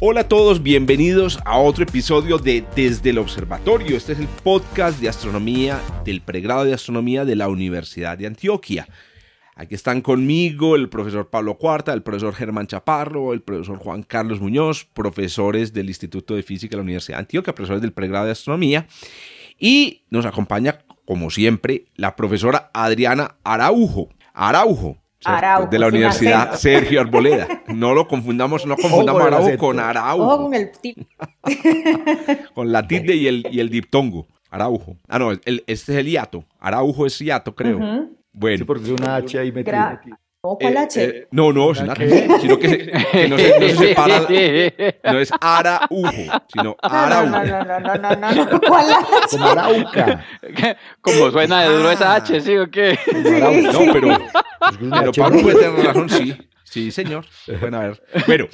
Hola a todos, bienvenidos a otro episodio de Desde el Observatorio. Este es el podcast de astronomía del pregrado de astronomía de la Universidad de Antioquia. Aquí están conmigo el profesor Pablo Cuarta, el profesor Germán Chaparro, el profesor Juan Carlos Muñoz, profesores del Instituto de Física de la Universidad de Antioquia, profesores del pregrado de astronomía. Y nos acompaña, como siempre, la profesora Adriana Araujo. Araujo, Araujo, de la Universidad Sergio Arboleda. No lo confundamos, no confundamos Ojo con Araujo. Ojo con el. Con la tilde y el, y el diptongo. Araujo. Ah, no, el- este es el hiato. Araujo es hiato, creo. Bueno. Sí, porque es una H ahí metida. Gra- Con la Eh, H. eh, no, no, es una sino que, se- que no, se, no se separa, no es Araujo, sino no, no, Araujo. no, no, no, no, no, no, no. ¿Cuál H? Como Arauca. Como suena de duro esa H, ¿sí o qué? Arauca. No, pero, que pero Pablo puede tener razón, sí. Sí, señor. Bueno, a ver. Bueno,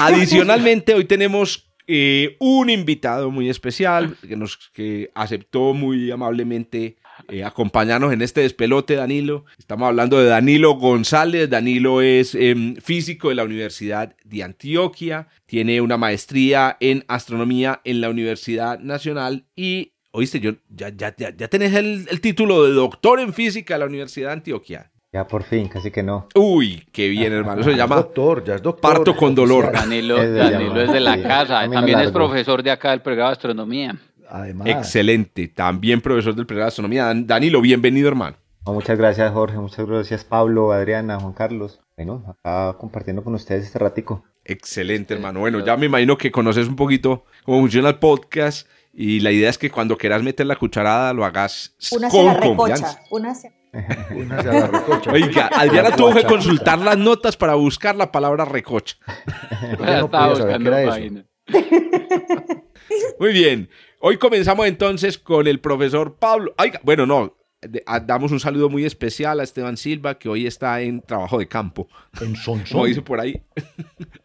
adicionalmente hoy tenemos eh, un invitado muy especial que, nos, que aceptó muy amablemente eh, acompañarnos en este despelote, Danilo. Estamos hablando de Danilo González. Danilo es em, físico de la Universidad de Antioquia, tiene una maestría en astronomía en la Universidad Nacional y, oíste, yo, ya, ya, ya, ya tenés el, el título de doctor en física de la Universidad de Antioquia. Ya por fin, casi que no. Uy, qué bien, hermano. Eso se llama doctor, ya es doctor. parto con dolor. Danilo, Es de Danilo es de la sí. casa, también es profesor de acá del pregrado de astronomía. Además, excelente. También profesor del pregrado de astronomía. Dan- Danilo, bienvenido, hermano. No, muchas gracias Jorge, muchas gracias Pablo, Adriana, Juan Carlos. Bueno, acá compartiendo con ustedes este ratico. Excelente, hermano. Bueno, ya me imagino que conoces un poquito cómo funciona el podcast y la idea es que cuando quieras meter la cucharada lo hagas Una se con la confianza. recocha. Una se... una se la recocha. Oiga, Adriana tuvo que consultar las notas para buscar la palabra recocha. No podía saber qué era eso. página. Muy bien. Hoy comenzamos entonces con el profesor Pablo. Oiga, bueno, no. de- a- damos un saludo muy especial a Esteban Silva, que hoy está en trabajo de campo. En como Sonsón. dice por ahí.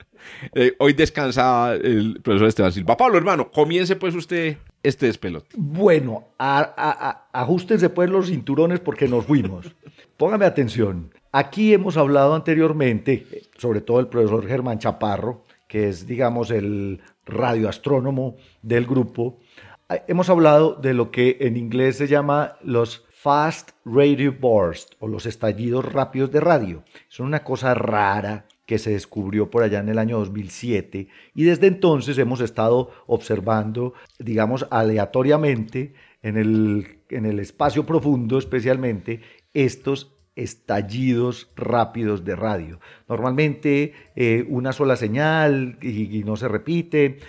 Eh, hoy descansa el profesor Esteban Silva. Pablo, hermano, comience pues usted este despelote. Bueno, a- a- a- ajustense pues los cinturones porque nos fuimos. Póngame atención. Aquí hemos hablado anteriormente, sobre todo el profesor Germán Chaparro, que es, digamos, el radioastrónomo del grupo. Ah, Hemos hablado de lo que en inglés se llama los Fast Radio Burst o los estallidos rápidos de radio. Son una cosa rara que se descubrió por allá en el año 2007 y desde entonces hemos estado observando, digamos, aleatoriamente en el, en el espacio profundo especialmente estos estallidos rápidos de radio. Normalmente eh, una sola señal y, no se repite.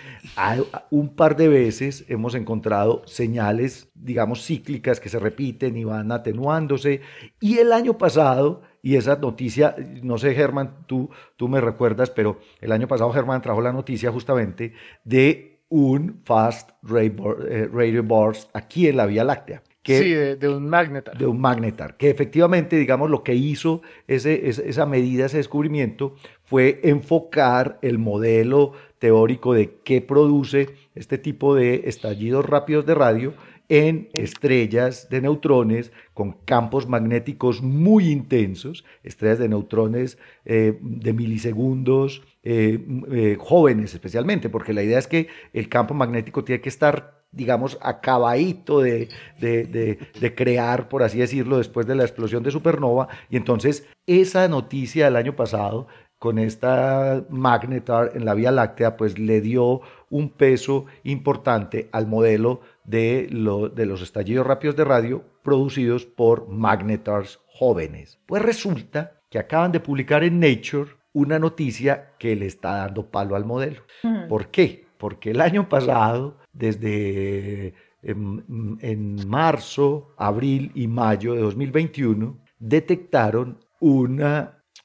Un par de veces hemos encontrado señales, digamos, cíclicas que se repiten y van atenuándose. Y el año pasado, y esa noticia, no sé Germán, tú, tú me recuerdas, pero el año pasado Germán trajo la noticia justamente de un fast radio eh, burst aquí en la Vía Láctea. Que- Sí, de, de un magnetar. de un magnetar, que efectivamente, digamos, lo que hizo ese, ese- esa medida, ese descubrimiento, fue enfocar el modelo teórico de qué produce este tipo de estallidos rápidos de radio en estrellas de neutrones con campos magnéticos muy intensos, estrellas de neutrones eh, de milisegundos, eh, eh, jóvenes especialmente, porque la idea es que el campo magnético tiene que estar digamos, acabadito de, de, de, de crear, por así decirlo, después de la explosión de supernova. Y entonces esa noticia del año pasado, con esta magnetar en la Vía Láctea, pues le dio un peso importante al modelo de, lo- de los estallidos rápidos de radio producidos por magnetars jóvenes. Pues resulta que acaban de publicar en Nature una noticia que le está dando palo al modelo. ¿Por qué? Porque el año pasado, desde en, en marzo, abril y mayo de 2021, detectaron un,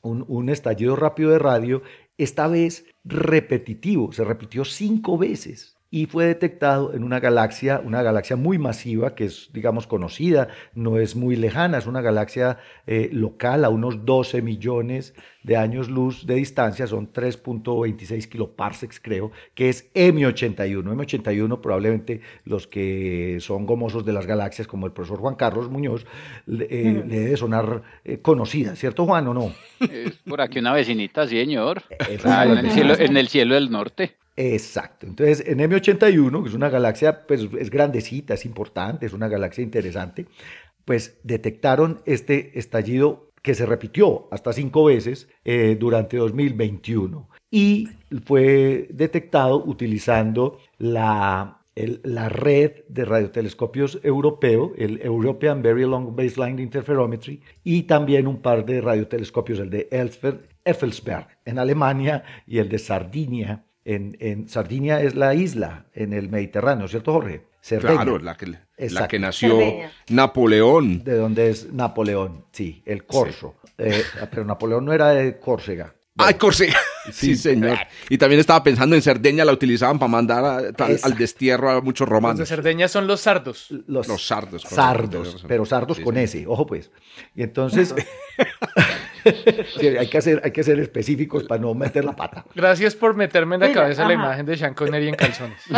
un estallido rápido de radio, esta vez repetitivo, se repitió cinco veces. Y fue detectado en una galaxia, una galaxia muy masiva que es, digamos, conocida, no es muy lejana, es una galaxia eh, local a unos 12 millones de años luz de distancia, son 3.26 kiloparsecs creo, que es M81. M81 probablemente los que son gomosos de las galaxias, como el profesor Juan Carlos Muñoz, le, eh, le debe sonar eh, conocida, ¿cierto Juan o no? Es por aquí una vecinita, sí, señor. Es Ah, una en, el cielo, en el cielo del norte. Exacto. Entonces, en M81, que es una galaxia, pues es grandecita, es importante, es una galaxia interesante, pues detectaron este estallido que se repitió hasta cinco veces eh, durante 2021 y fue detectado utilizando la, la red de radiotelescopios europeo, el European Very Long Baseline Interferometry, y también un par de radiotelescopios, el de Elsfeld, Effelsberg en Alemania y el de Sardinia. En, en Sardinia es la isla en el Mediterráneo, ¿cierto, Jorge? Cerdeña, Claro, la que, la que nació Cerdeña. Napoleón. de donde es Napoleón, sí, el corso. Eh, pero Napoleón no era de Córcega. Ay, Córcega. Sí, Sí. señor. Y también estaba pensando en Cerdeña, la utilizaban para mandar a- tal- al destierro a muchos Los de romanos. Cerdeña son los sardos. Los, Los sardos. sardos, pero sardos Sí, con sí. S, ojo pues. Y entonces, sí, hay, que hacer, hay que ser específicos para no meter la pata. Gracias por meterme en la Mira, cabeza la imagen de Sean Connery en calzones.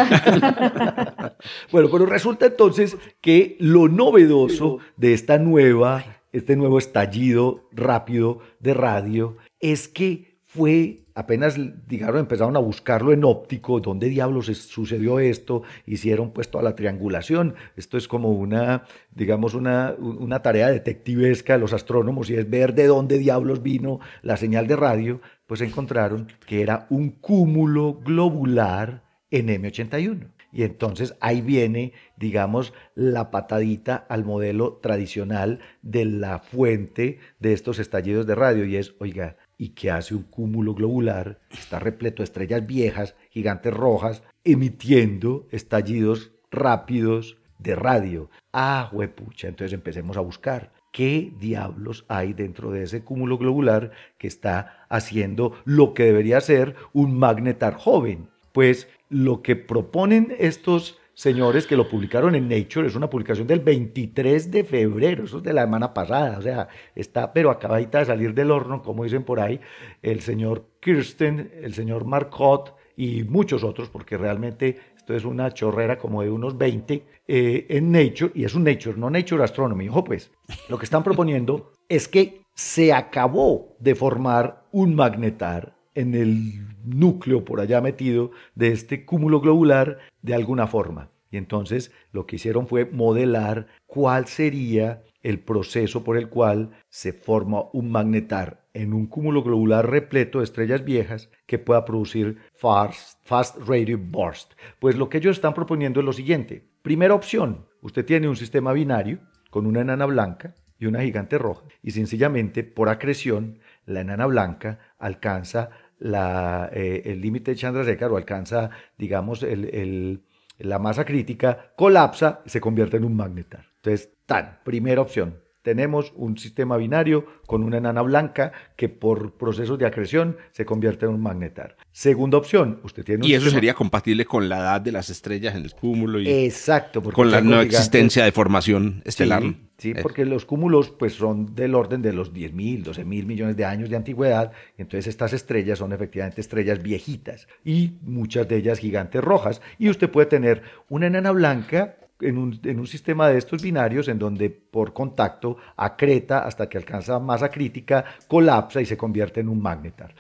Bueno, pero resulta entonces que lo novedoso de esta nueva, este nuevo estallido rápido de radio es que fue, apenas, digamos, empezaron a buscarlo en óptico, ¿dónde diablos sucedió esto? Hicieron pues toda la triangulación. Esto es como una, digamos, una, una tarea detectivesca de los astrónomos y es ver de dónde diablos vino la señal de radio. Pues encontraron que era un cúmulo globular en M81. Y entonces ahí viene, digamos, la patadita al modelo tradicional de la fuente de estos estallidos de radio. Y es, oiga, ¿y qué hace un cúmulo globular? Está repleto de estrellas viejas, gigantes rojas, emitiendo estallidos rápidos de radio. Ah, huepucha, entonces empecemos a buscar. ¿Qué diablos hay dentro de ese cúmulo globular que está haciendo lo que debería ser un magnetar joven? Pues lo que proponen estos señores que lo publicaron en Nature es una publicación del 23 de febrero, eso es de la semana pasada, o sea, está pero acabadita de salir del horno, como dicen por ahí, el señor Kirsten, el señor Marcotte y muchos otros, porque realmente esto es una chorrera como de unos 20 eh, en Nature, y es un Nature, no Nature Astronomy, ojo pues, lo que están proponiendo es que se acabó de formar un magnetar en el núcleo por allá metido de este cúmulo globular de alguna forma. Y entonces lo que hicieron fue modelar cuál sería el proceso por el cual se forma un magnetar en un cúmulo globular repleto de estrellas viejas que pueda producir fast, radio burst. Pues lo que ellos están proponiendo es lo siguiente. Primera opción, usted tiene un sistema binario con una enana blanca y una gigante roja y sencillamente por acreción la enana blanca alcanza la, eh, el límite de Chandrasekhar o alcanza, digamos, el- la masa crítica, colapsa y se convierte en un magnetar. Entonces, tan, primera opción. Tenemos un sistema binario con una enana blanca que por procesos de acreción se convierte en un magnetar. Segunda opción, usted tiene un Y eso sistema- sería compatible con la edad de las estrellas en el cúmulo y Exacto. porque con la no gigantes- existencia de formación estelar. Sí, sí, Eh, porque los cúmulos pues son del orden de los 10 mil, 12 mil millones de años de antigüedad, entonces estas estrellas son efectivamente estrellas viejitas y muchas de ellas gigantes rojas. Y usted puede tener una enana blanca en un, en un sistema de estos binarios en donde por contacto acreta hasta que alcanza masa crítica, colapsa y se convierte en un magnetar.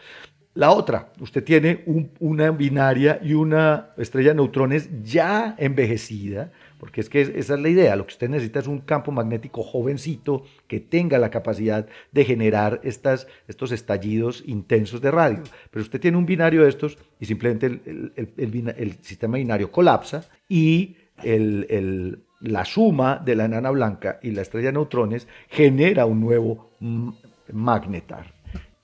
La otra, usted tiene un- una binaria y una estrella de neutrones ya envejecida, porque es que es- esa es la idea, lo que usted necesita es un campo magnético jovencito que tenga la capacidad de generar estas, estos estallidos intensos de radio. Pero usted tiene un binario de estos y simplemente el, el- el- el sistema binario colapsa y la suma de la enana blanca y la estrella de neutrones genera un nuevo magnetar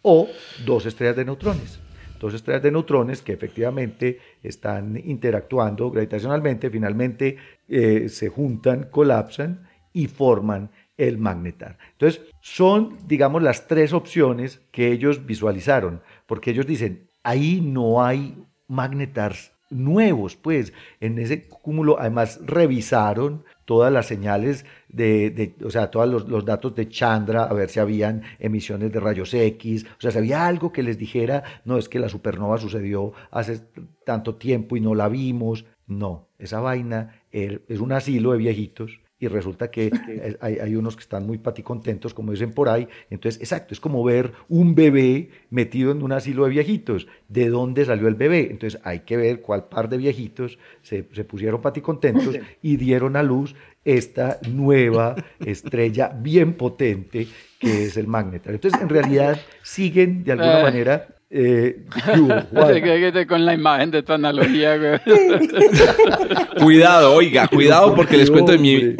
o dos estrellas de neutrones. Dos estrellas de neutrones que efectivamente están interactuando gravitacionalmente, finalmente eh, se juntan, colapsan y forman el magnetar. Entonces, son, digamos, las tres opciones que ellos visualizaron, porque ellos dicen, ahí no hay magnetars nuevos, pues, en ese cúmulo, además revisaron todas las señales de, de- o sea, todos los, los datos de Chandra, a ver si habían emisiones de rayos X, o sea, si había algo que les dijera, no, es que la supernova sucedió hace tanto tiempo y no la vimos, no, esa vaina es un asilo de viejitos y resulta que hay, hay unos que están muy paticontentos, como dicen por ahí. Entonces, exacto, es como ver un bebé metido en un asilo de viejitos. ¿De dónde salió el bebé? Entonces, hay que ver cuál par de viejitos se, se pusieron paticontentos y dieron a luz esta nueva estrella bien potente que es el magnetar. Entonces, en realidad, siguen de alguna Eh. manera... eh, Con la imagen de tu analogía, güey. Cuidado, oiga, cuidado porque les cuento de mi,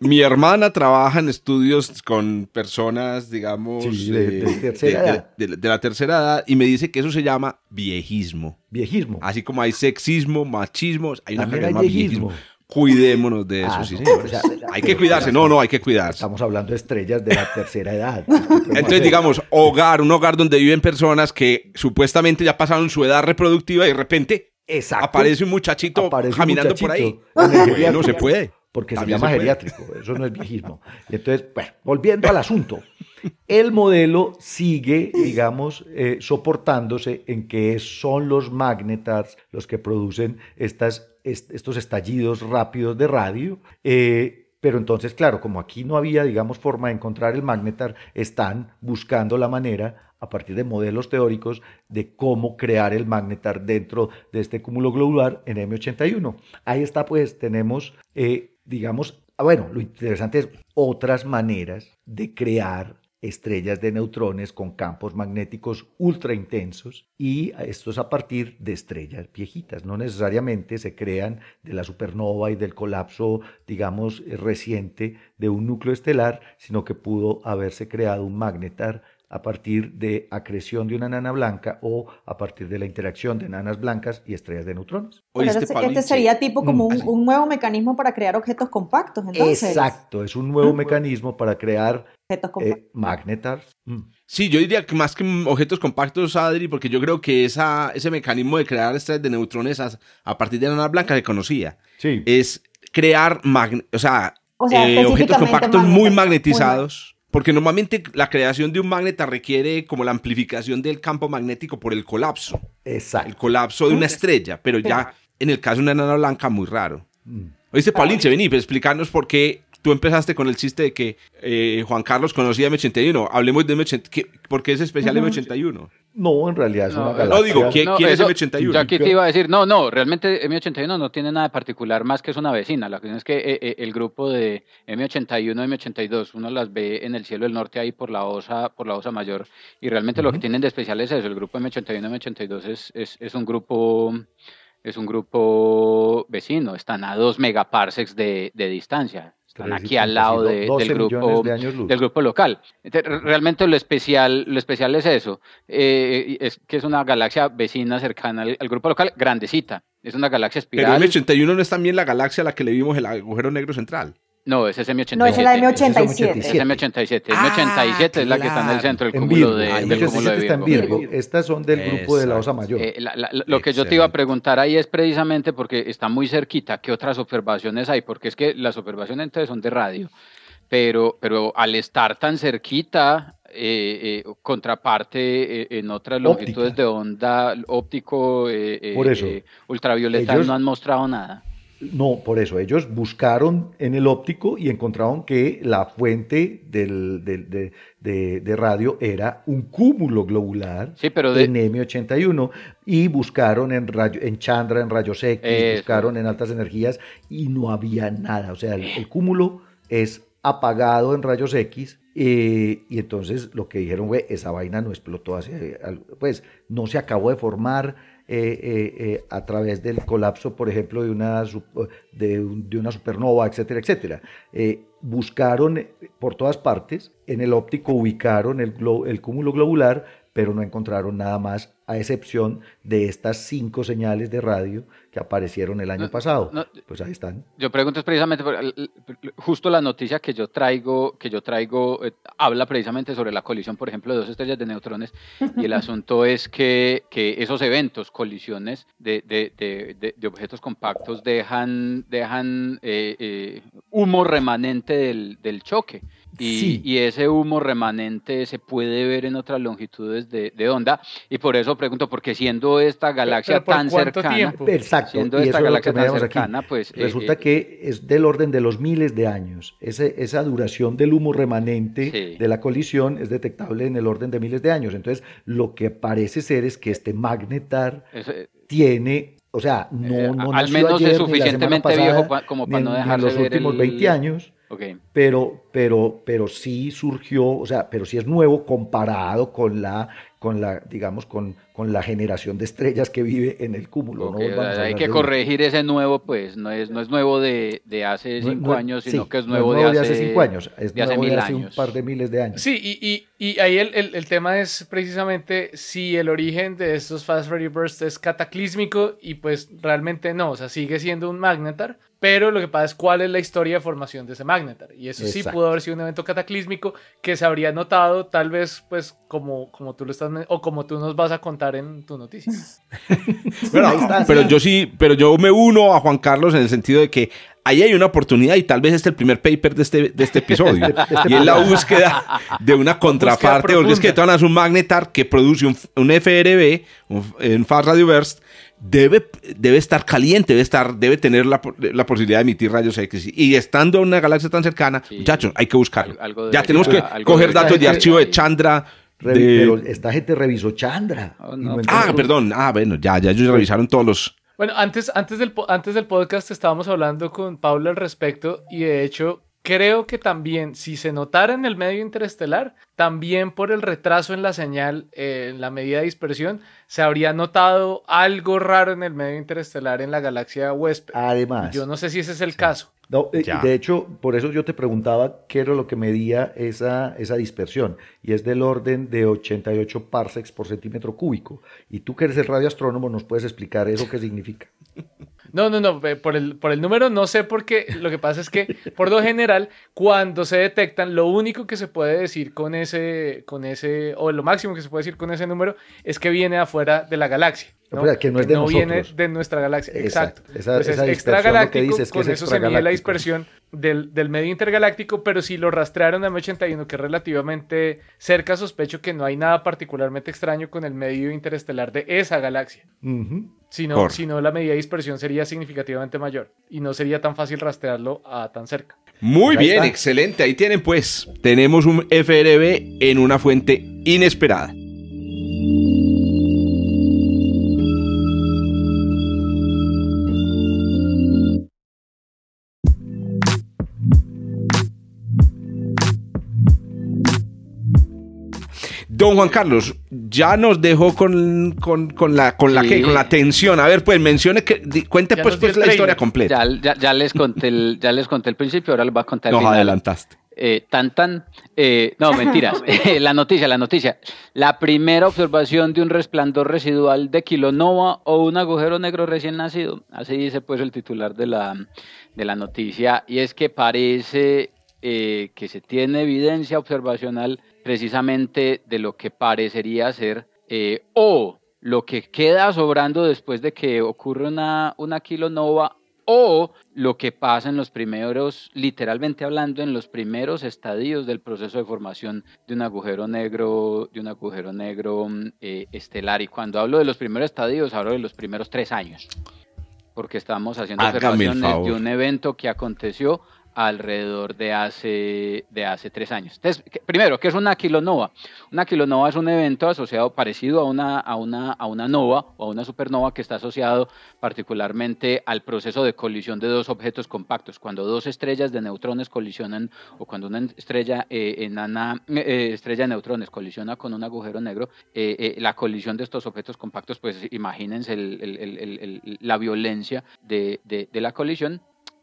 mi, hermana trabaja en estudios con personas, digamos, Sí, de- de eh, de- de- de la tercera edad y me dice que eso se llama viejismo. Viejismo. Así como hay sexismo, machismo, hay una se llama viejismo. viejismo. Cuidémonos de eso, Ah, sí, no, señores. o sea, hay que cuidarse, no, no, hay que cuidarse. Estamos hablando de estrellas de la tercera edad. Entonces, digamos, hogar, un hogar donde viven personas que supuestamente ya pasaron su edad reproductiva y de repente Exacto. aparece un muchachito Aparece un caminando por ahí. Bueno, geriátrico, se puede. Porque se llama se geriátrico, eso no es viejismo. Entonces, bueno, volviendo al asunto, el modelo sigue, digamos, eh, soportándose en que son los magnetars los que producen estas, est- estos estallidos rápidos de radio. eh, pero entonces, claro, como aquí no había, digamos, forma de encontrar el magnetar, están buscando la manera a partir de modelos teóricos de cómo crear el magnetar dentro de este cúmulo globular en M81. Ahí está, pues, tenemos, eh, digamos, ah, bueno, lo interesante es otras maneras de crear estrellas de neutrones con campos magnéticos ultra intensos y esto es a partir de estrellas viejitas. No necesariamente se crean de la supernova y del colapso, digamos, reciente de un núcleo estelar, sino que pudo haberse creado un magnetar a partir de acreción de una nana blanca o a partir de la interacción de nanas blancas y estrellas de neutrones. Este, Pablito. este sería tipo como Mm, un, así. un nuevo mecanismo para crear objetos compactos, entonces. Exacto, es un nuevo mecanismo para crear Objetos compactos. eh, magnetars. Mm. Sí, yo diría que más que objetos compactos, Adri, porque yo creo que esa, ese mecanismo de crear estrellas de neutrones a, a partir de la nana blanca se conocía. Sí. Es crear magne- o sea, O sea, eh, objetos compactos muy magnetizados. Porque normalmente la creación de un magneta requiere como la amplificación del campo magnético por el colapso. El Exacto. colapso de una estrella, pero ya en el caso de una nana blanca, muy raro. Mm. Oíste, Paulinche, vení, explicarnos por qué tú empezaste con el chiste de que eh, Juan Carlos conocía M81. Hablemos de M81. ¿Qué- ¿Por qué es especial M81? No, en realidad es No, una no, galaxia. digo, ¿quién- quién es eso- M81? Yo aquí te iba a decir, no, no, realmente M81 no tiene nada de particular más que es una vecina. La cuestión es que eh, eh, el grupo de M81 y M82, uno las ve en el cielo del norte ahí por la osa, por la osa mayor, y realmente lo que tienen de especial es eso. El grupo M81 y M82 es, es, es un grupo es un grupo vecino, están a dos megaparsecs de, de distancia. Están aquí al lado casi de- 12 del grupo de años luz. del grupo local. Realmente lo especial, lo especial es eso, eh, es que es una galaxia vecina cercana al, al grupo local, grandecita. Es una galaxia Pero espiral. M81 no es también la galaxia a la que le vimos el agujero negro central. No, ese es M87. No, es la M87. M87. Es M87. Ah, M87 es la que está en el claro. centro del En cúmulo Virgo. de, Ay, del M87 cúmulo de está en Virgo. Virgo. Estas son del grupo de la Osa Mayor. Eh, la- la- lo que yo te iba a Excelente. preguntar ahí es precisamente porque está muy cerquita, ¿qué otras observaciones hay? Porque es que las observaciones entonces son de radio, pero, pero al estar tan cerquita, eh, eh, contraparte eh, en otras Óptica. longitudes de onda óptico, eh, eh, Por eso, eh, ultravioleta, ellos- no han mostrado nada. No, por eso ellos buscaron en el óptico y encontraron que la fuente del, del- de, de- de radio era un cúmulo globular Sí, pero de- en M81 y buscaron en, rayo- en Chandra, en rayos X, buscaron en altas energías y no había nada. O sea, el, el cúmulo es apagado en rayos X eh, y entonces lo que dijeron fue, esa vaina no explotó hacia, pues no se acabó de formar eh, eh, eh, a través del colapso, por ejemplo, de una, de, un- de una supernova, etcétera, etcétera. Buscaron por todas partes, en el óptico ubicaron el cúmulo globular, pero no encontraron nada más, a excepción de estas cinco señales de radio que aparecieron el año No, pasado. no, pues ahí están. Yo pregunto es precisamente, justo la noticia que yo traigo, que yo traigo eh, habla precisamente sobre la colisión, por ejemplo, de dos estrellas de neutrones, y el asunto es que, que esos eventos, colisiones de, de- de- de- de objetos compactos, dejan, dejan eh, eh, humo remanente del, del choque. Y, Sí. y ese humo remanente se puede ver en otras longitudes de, de onda, y por eso pregunto, porque siendo esta galaxia pero ¿por tan cercana, tiempo? Exacto, siendo y esta eso es galaxia que tan veamos aquí. cercana, pues eh, Resulta eh, que es del orden de los miles de años. Ese- esa duración del humo remanente Sí. de la colisión es detectable en el orden de miles de años. Entonces, lo que parece ser es que este magnetar es- eh, tiene, o sea, no, Eh, no al nació menos es ayer, semana suficientemente pasada, viejo pa- como para ni no dejarse los últimos el- 20 años. ok. Pero, pero, pero sí surgió, o sea, pero sí es nuevo comparado con la, con la, digamos, con, con la generación de estrellas que vive en el cúmulo. Ok, ¿no? Vamos hay que de corregir ese nuevo, pues no es, no es nuevo de, de hace No- cinco no- años, sí, sino que es no nuevo, de, hace, cinco años, es de hace nuevo mil de hace años. un par de miles de años. Sí, y, y- y ahí el, el- el tema es precisamente si el origen de estos Fast Radio Bursts es cataclísmico y pues realmente no, o sea, sigue siendo un magnetar, pero lo que pasa es cuál es la historia de formación de ese magnetar. Y eso sí Exacto. pudo haber sido un evento cataclísmico que se habría notado tal vez pues como, como tú lo estás, o como tú nos vas a contar en tu noticia. Pero sí. yo sí, pero yo me uno a Juan Carlos en el sentido de que ahí hay una oportunidad y tal vez este es el primer paper de este, de este episodio. Este y es la búsqueda de una contraparte, porque es que todas es un magnetar que produce un, un FRB, un, un Fast Radio Burst, debe, debe estar caliente, debe, estar, debe tener la, la posibilidad de emitir rayos X. Y estando en una galaxia tan cercana, Sí. muchachos, hay que buscarlo. Ya tenemos que algo coger datos de archivo de. Chandra. De- Pero esta gente revisó Chandra. Oh, no. Ah, perdón. Ah, bueno, ya, ya ellos revisaron todos los... Bueno, antes, antes, del, antes del podcast estábamos hablando con Pablo al respecto y de hecho creo que también si se notara en el medio interestelar, también por el retraso en la señal, eh, en la medida de dispersión, se habría notado algo raro en el medio interestelar en la galaxia huésped. Además, Yo no sé si ese es el caso. No, eh, Ya. de hecho, por eso yo te preguntaba qué era lo que medía esa, esa dispersión, y es del orden de 88 parsecs por centímetro cúbico. Y tú que eres el radioastrónomo, ¿nos puedes explicar eso qué significa? No, no, no, eh, por el, por el número no sé por qué. Lo que pasa es que, por lo general, cuando se detectan, lo único que se puede decir con ese, con ese, o lo máximo que se puede decir con ese número, es que viene afuera de la galaxia. ¿no? Que no es de viene de nuestra galaxia. Exacto. Exacto. Esa- es esa lo que extragaláctico, que con es eso se mide la dispersión del, del medio intergaláctico, pero si lo rastrearon a M81, que es relativamente cerca, sospecho que no hay nada particularmente extraño con el medio interestelar de esa galaxia. Si no, Correcto. si no, la medida de dispersión sería significativamente mayor y no sería tan fácil rastrearlo a tan cerca. Muy bien, está. excelente. Ahí tienen pues, tenemos un FRB en una fuente inesperada. Don Juan Carlos, ya nos dejó con, con, con la, con, la, Sí. ¿qué? con la tensión. A ver, pues mencione que, cuente Ya pues, pues la historia completa. Ya, ya, ya les conté el, ya les conté el principio, ahora les voy a contar el Nos final. adelantaste. Eh, tan tan, eh, no mentiras, la noticia, la noticia. La primera observación de un resplandor residual de kilonova o un agujero negro recién nacido. Así dice pues el titular de la, de la noticia. Y es que parece eh, que se tiene evidencia observacional precisamente de lo que parecería ser eh, o lo que queda sobrando después de que ocurre una, una kilonova o lo que pasa en los primeros, literalmente hablando, en los primeros estadios del proceso de formación de un agujero negro, de un agujero negro mm, eh, estelar. Y cuando hablo de los primeros estadios, hablo de los primeros tres años, porque estamos haciendo observaciones de un evento que aconteció alrededor de hace, de hace tres años. Entonces, ¿qué- primero, ¿qué es una kilonova? Una kilonova es un evento asociado, parecido a una, a, una, a una nova o a una supernova que está asociado particularmente al proceso de colisión de dos objetos compactos. Cuando dos estrellas de neutrones colisionan o cuando una estrella eh, enana, eh, estrella de neutrones colisiona con un agujero negro, eh, eh, la colisión de estos objetos compactos, pues imagínense el- la violencia de la colisión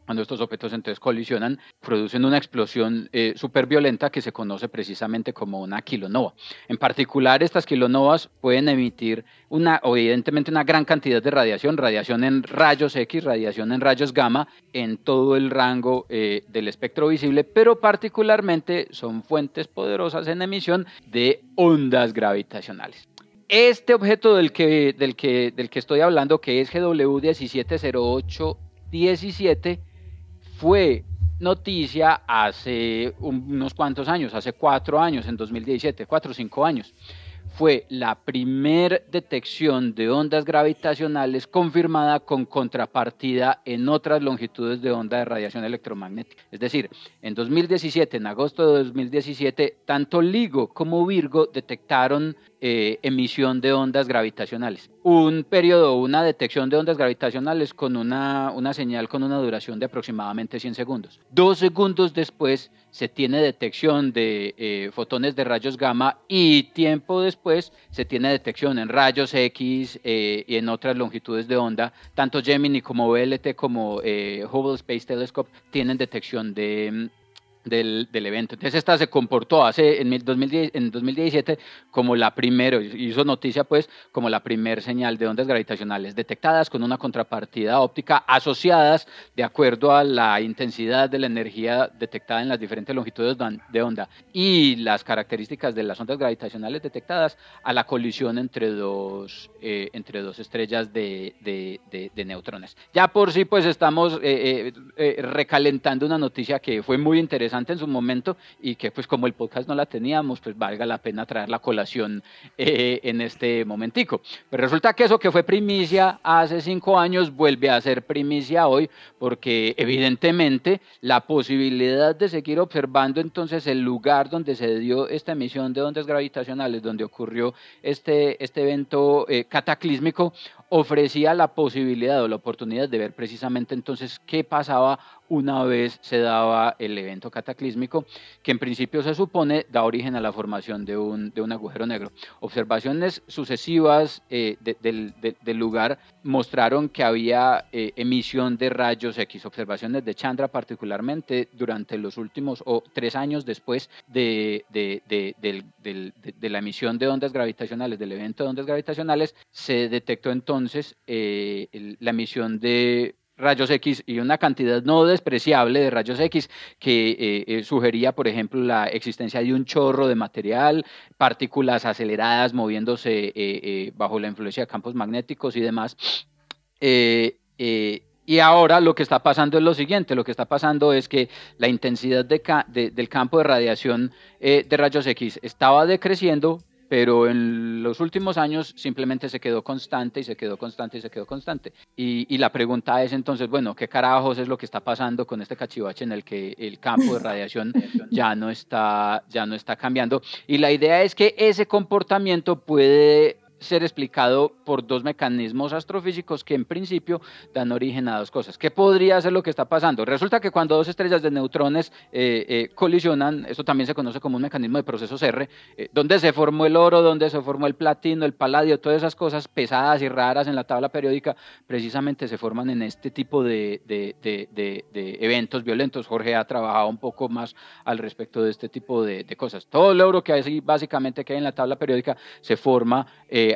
cuando estos objetos entonces colisionan, producen una explosión eh, súper violenta que se conoce precisamente como una kilonova. En particular, estas kilonovas pueden emitir una, evidentemente una gran cantidad de radiación, radiación en rayos X, radiación en rayos gamma, en todo el rango eh, del espectro visible, pero particularmente son fuentes poderosas en emisión de ondas gravitacionales este objeto del que, del, que, del que estoy hablando, que es GW 170817, fue noticia hace unos cuantos años, hace cuatro años, en 2017, cuatro o cinco años. Fue la primer detección de ondas gravitacionales confirmada con contrapartida en otras longitudes de onda de radiación electromagnética. Es decir, en 2017, en agosto de 2017, tanto LIGO como Virgo detectaron eh, emisión de ondas gravitacionales. Un periodo, una detección de ondas gravitacionales con una, una señal con una duración de aproximadamente 100 segundos. Dos segundos después se tiene detección de eh, fotones de rayos gamma y tiempo después se tiene detección en rayos X eh, y en otras longitudes de onda. Tanto Gemini como VLT como Hubble Space Telescope tienen detección de del, evento. Entonces esta se comportó hace en, 2010, en 2017 como la primera, hizo noticia pues como la primer señal de ondas gravitacionales detectadas con una contrapartida óptica asociadas de acuerdo a la intensidad de la energía detectada en las diferentes longitudes de onda y las características de las ondas gravitacionales detectadas a la colisión entre dos, eh, entre dos estrellas de, de, de, neutrones. Ya por sí pues estamos eh, eh, recalentando una noticia que fue muy interesante en su momento y que pues como el podcast no la teníamos, pues valga la pena traer la colación eh, en este momentico. Pero resulta que eso que fue primicia hace cinco años vuelve a ser primicia hoy porque evidentemente la posibilidad de seguir observando entonces el lugar donde se dio esta emisión de ondas gravitacionales, donde ocurrió este, este evento eh, cataclísmico, ofrecía la posibilidad o la oportunidad de ver precisamente entonces qué pasaba una vez se daba el evento cataclísmico, que en principio se supone da origen a la formación de un, de un agujero negro. Observaciones sucesivas eh, del, lugar mostraron que había eh, emisión de rayos X, observaciones de Chandra particularmente durante los últimos o tres años después de, de, la emisión de ondas gravitacionales, del evento de ondas gravitacionales, se detectó entonces eh, la emisión de rayos X y una cantidad no despreciable de rayos X que eh, eh, sugería, por ejemplo, la existencia de un chorro de material, partículas aceleradas moviéndose eh, bajo la influencia de campos magnéticos y demás. y ahora lo que está pasando es lo siguiente, lo que está pasando es que la intensidad del campo de radiación de rayos X estaba decreciendo, pero en los últimos años simplemente se quedó constante y se quedó constante y se quedó constante. Y, la pregunta es entonces, bueno, ¿qué carajos es lo que está pasando con este cachivache en el que el campo de radiación ya no está, ya no está cambiando? Y la idea es que ese comportamiento puede ser explicado por dos mecanismos astrofísicos que en principio dan origen a dos cosas. ¿Qué podría ser lo que está pasando? Resulta que cuando dos estrellas de neutrones eh, eh, colisionan, esto también se conoce como un mecanismo de procesos R, eh, donde se formó el oro, donde se formó el platino, el paladio, todas esas cosas pesadas y raras en la tabla periódica, precisamente se forman en este tipo de, eventos violentos. Jorge ha trabajado un poco más al respecto de este tipo de, cosas. Todo el oro que hay básicamente que hay en la tabla periódica se forma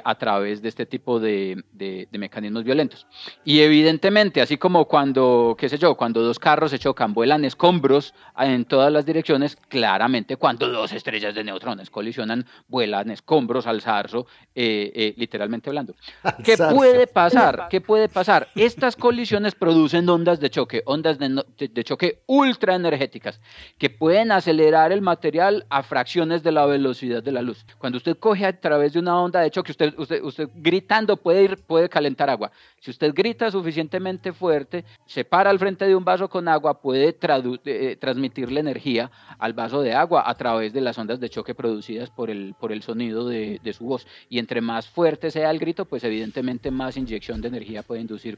a través de este tipo de, mecanismos violentos. Y evidentemente, así como cuando, qué sé yo, cuando dos carros se chocan, vuelan escombros en todas las direcciones, claramente cuando dos estrellas de neutrones colisionan, vuelan escombros al zarzo, eh, eh, literalmente hablando. ¿Qué puede pasar? ¿Qué puede pasar? Estas colisiones producen ondas de choque, ondas de, de choque ultra energéticas, que pueden acelerar el material a fracciones de la velocidad de la luz. Cuando usted coge a través de una onda de choque, usted usted, gritando puede, ir, puede calentar agua. Si usted grita suficientemente fuerte, se para al frente de un vaso con agua, puede eh, transmitirle energía al vaso de agua a través de las ondas de choque producidas por el, por el sonido de su voz. Y entre más fuerte sea el grito, pues evidentemente más inyección de energía puede inducir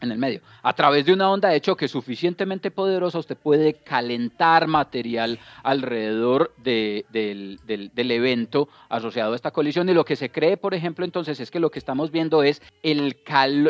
en el medio. A través de una onda de choque suficientemente poderosa, usted puede calentar material alrededor del, del, evento asociado a esta colisión. Y lo que se cree, por ejemplo, entonces es que lo que estamos viendo es el,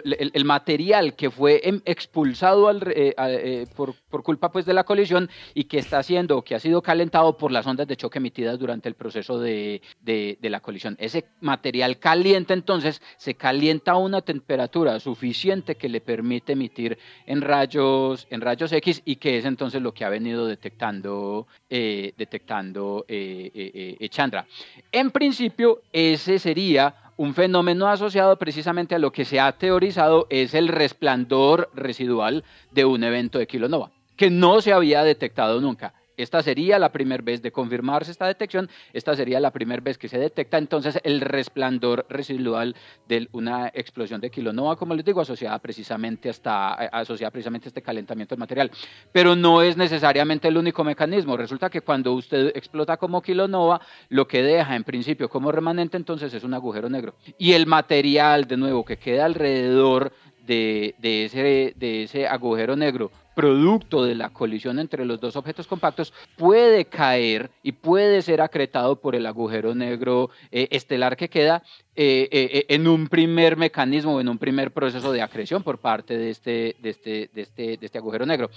el, material que fue em, expulsado al, eh, eh, por, por, culpa pues, de la colisión y que está siendo, que ha sido calentado por las ondas de choque emitidas durante el proceso de, de la colisión. Ese material caliente, entonces, se calienta a una temperatura suficiente que le permite permite emitir en rayos, en rayos X y que es entonces lo que ha venido detectando, eh, detectando eh, eh, Chandra. En principio, ese sería un fenómeno asociado precisamente a lo que se ha teorizado es el resplandor residual de un evento de kilonova, que no se había detectado nunca. Esta sería la primera vez de confirmarse esta detección, esta sería la primera vez que se detecta entonces el resplandor residual de una explosión de kilonova, como les digo, asociada precisamente, hasta, asociada precisamente a este calentamiento del material. Pero no es necesariamente el único mecanismo. Resulta que cuando usted explota como kilonova, lo que deja en principio como remanente entonces es un agujero negro. Y el material, de nuevo, que queda alrededor de, ese, de ese agujero negro producto de la colisión entre los dos objetos compactos puede caer y puede ser acretado por el agujero negro eh, estelar que queda eh, eh, en un primer mecanismo, en un primer proceso de acreción por parte de este, este, este, de este agujero negro.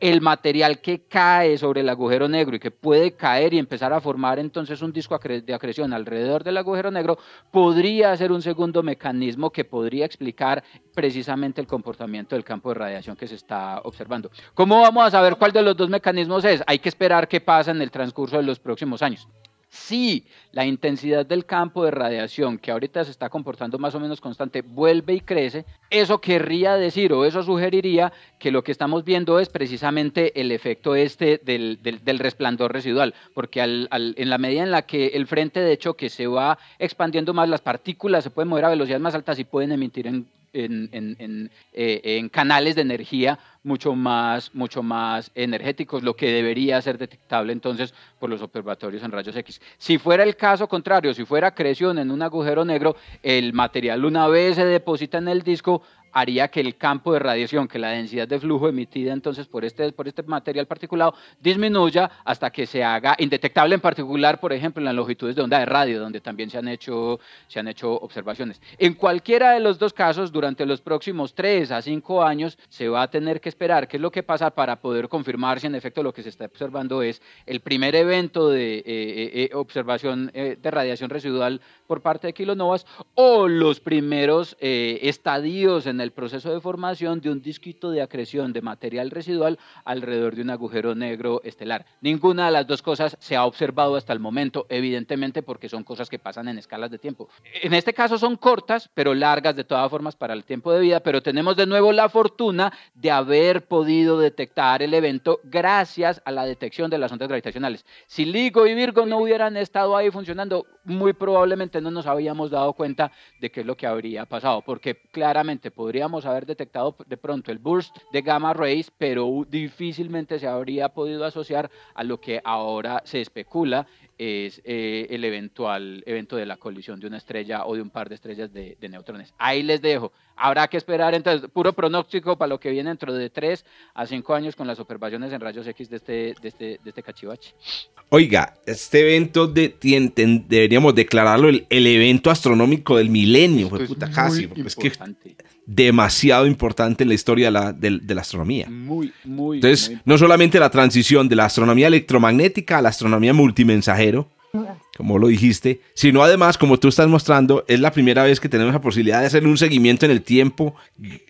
El material que cae sobre el agujero negro y que puede caer y empezar a formar entonces un disco de acreción alrededor del agujero negro podría ser un segundo mecanismo que podría explicar precisamente el comportamiento del campo de radiación que se está observando. ¿Cómo vamos a saber cuál de los dos mecanismos es? Hay que esperar qué pasa en el transcurso de los próximos años. Si la intensidad del campo de radiación, que ahorita se está comportando más o menos constante, vuelve y crece, eso querría decir o eso sugeriría que lo que estamos viendo es precisamente el efecto este del, resplandor residual, porque en la medida en la que el frente de choque se va expandiendo más, las partículas se pueden mover a velocidades más altas y pueden emitir en en, eh, en, canales de energía mucho más, mucho más energéticos, lo que debería ser detectable entonces por los observatorios en rayos X. Si fuera el caso contrario, si fuera creación en un agujero negro, el material una vez se deposita en el disco, haría que el campo de radiación, que la densidad de flujo emitida entonces por este, por este material particulado disminuya hasta que se haga indetectable en particular, por ejemplo, en las longitudes de onda de radio, donde también se han hecho, se han hecho observaciones. En cualquiera de los dos casos, durante los próximos tres a cinco años, se va a tener que esperar qué es lo que pasa para poder confirmar si en efecto lo que se está observando es el primer evento de eh, eh, eh, observación de radiación residual por parte de kilonovas o los primeros estadios en el proceso de formación de un disquito de acreción de material residual alrededor de un agujero negro estelar. Ninguna de las dos cosas se ha observado hasta el momento, evidentemente porque son cosas que pasan en escalas de tiempo. En este caso son cortas, pero largas de todas formas para el tiempo de vida, pero tenemos de nuevo la fortuna de haber podido detectar el evento gracias a la detección de las ondas gravitacionales. Si LIGO y Virgo no hubieran estado ahí funcionando, muy probablemente no nos habíamos dado cuenta de qué es lo que habría pasado, porque claramente podríamos haber detectado de pronto el burst de gamma rays, pero difícilmente se habría podido asociar a lo que ahora se especula es eh, el eventual evento de la colisión de una estrella o de un par de estrellas de, neutrones. Ahí les dejo. Habrá que esperar entonces, puro pronóstico para lo que viene dentro de 3 a 5 años con las observaciones en rayos X de este, de este, de este cachivache. Oiga, este evento de, deberíamos declararlo el, evento astronómico del milenio, fue puta, casi, es que demasiado importante en la historia de la, astronomía. Muy, muy. Entonces, no solamente la transición de la astronomía electromagnética a la astronomía multimensajero, como lo dijiste, sino además, como tú estás mostrando, es la primera vez que tenemos la posibilidad de hacer un seguimiento en el tiempo.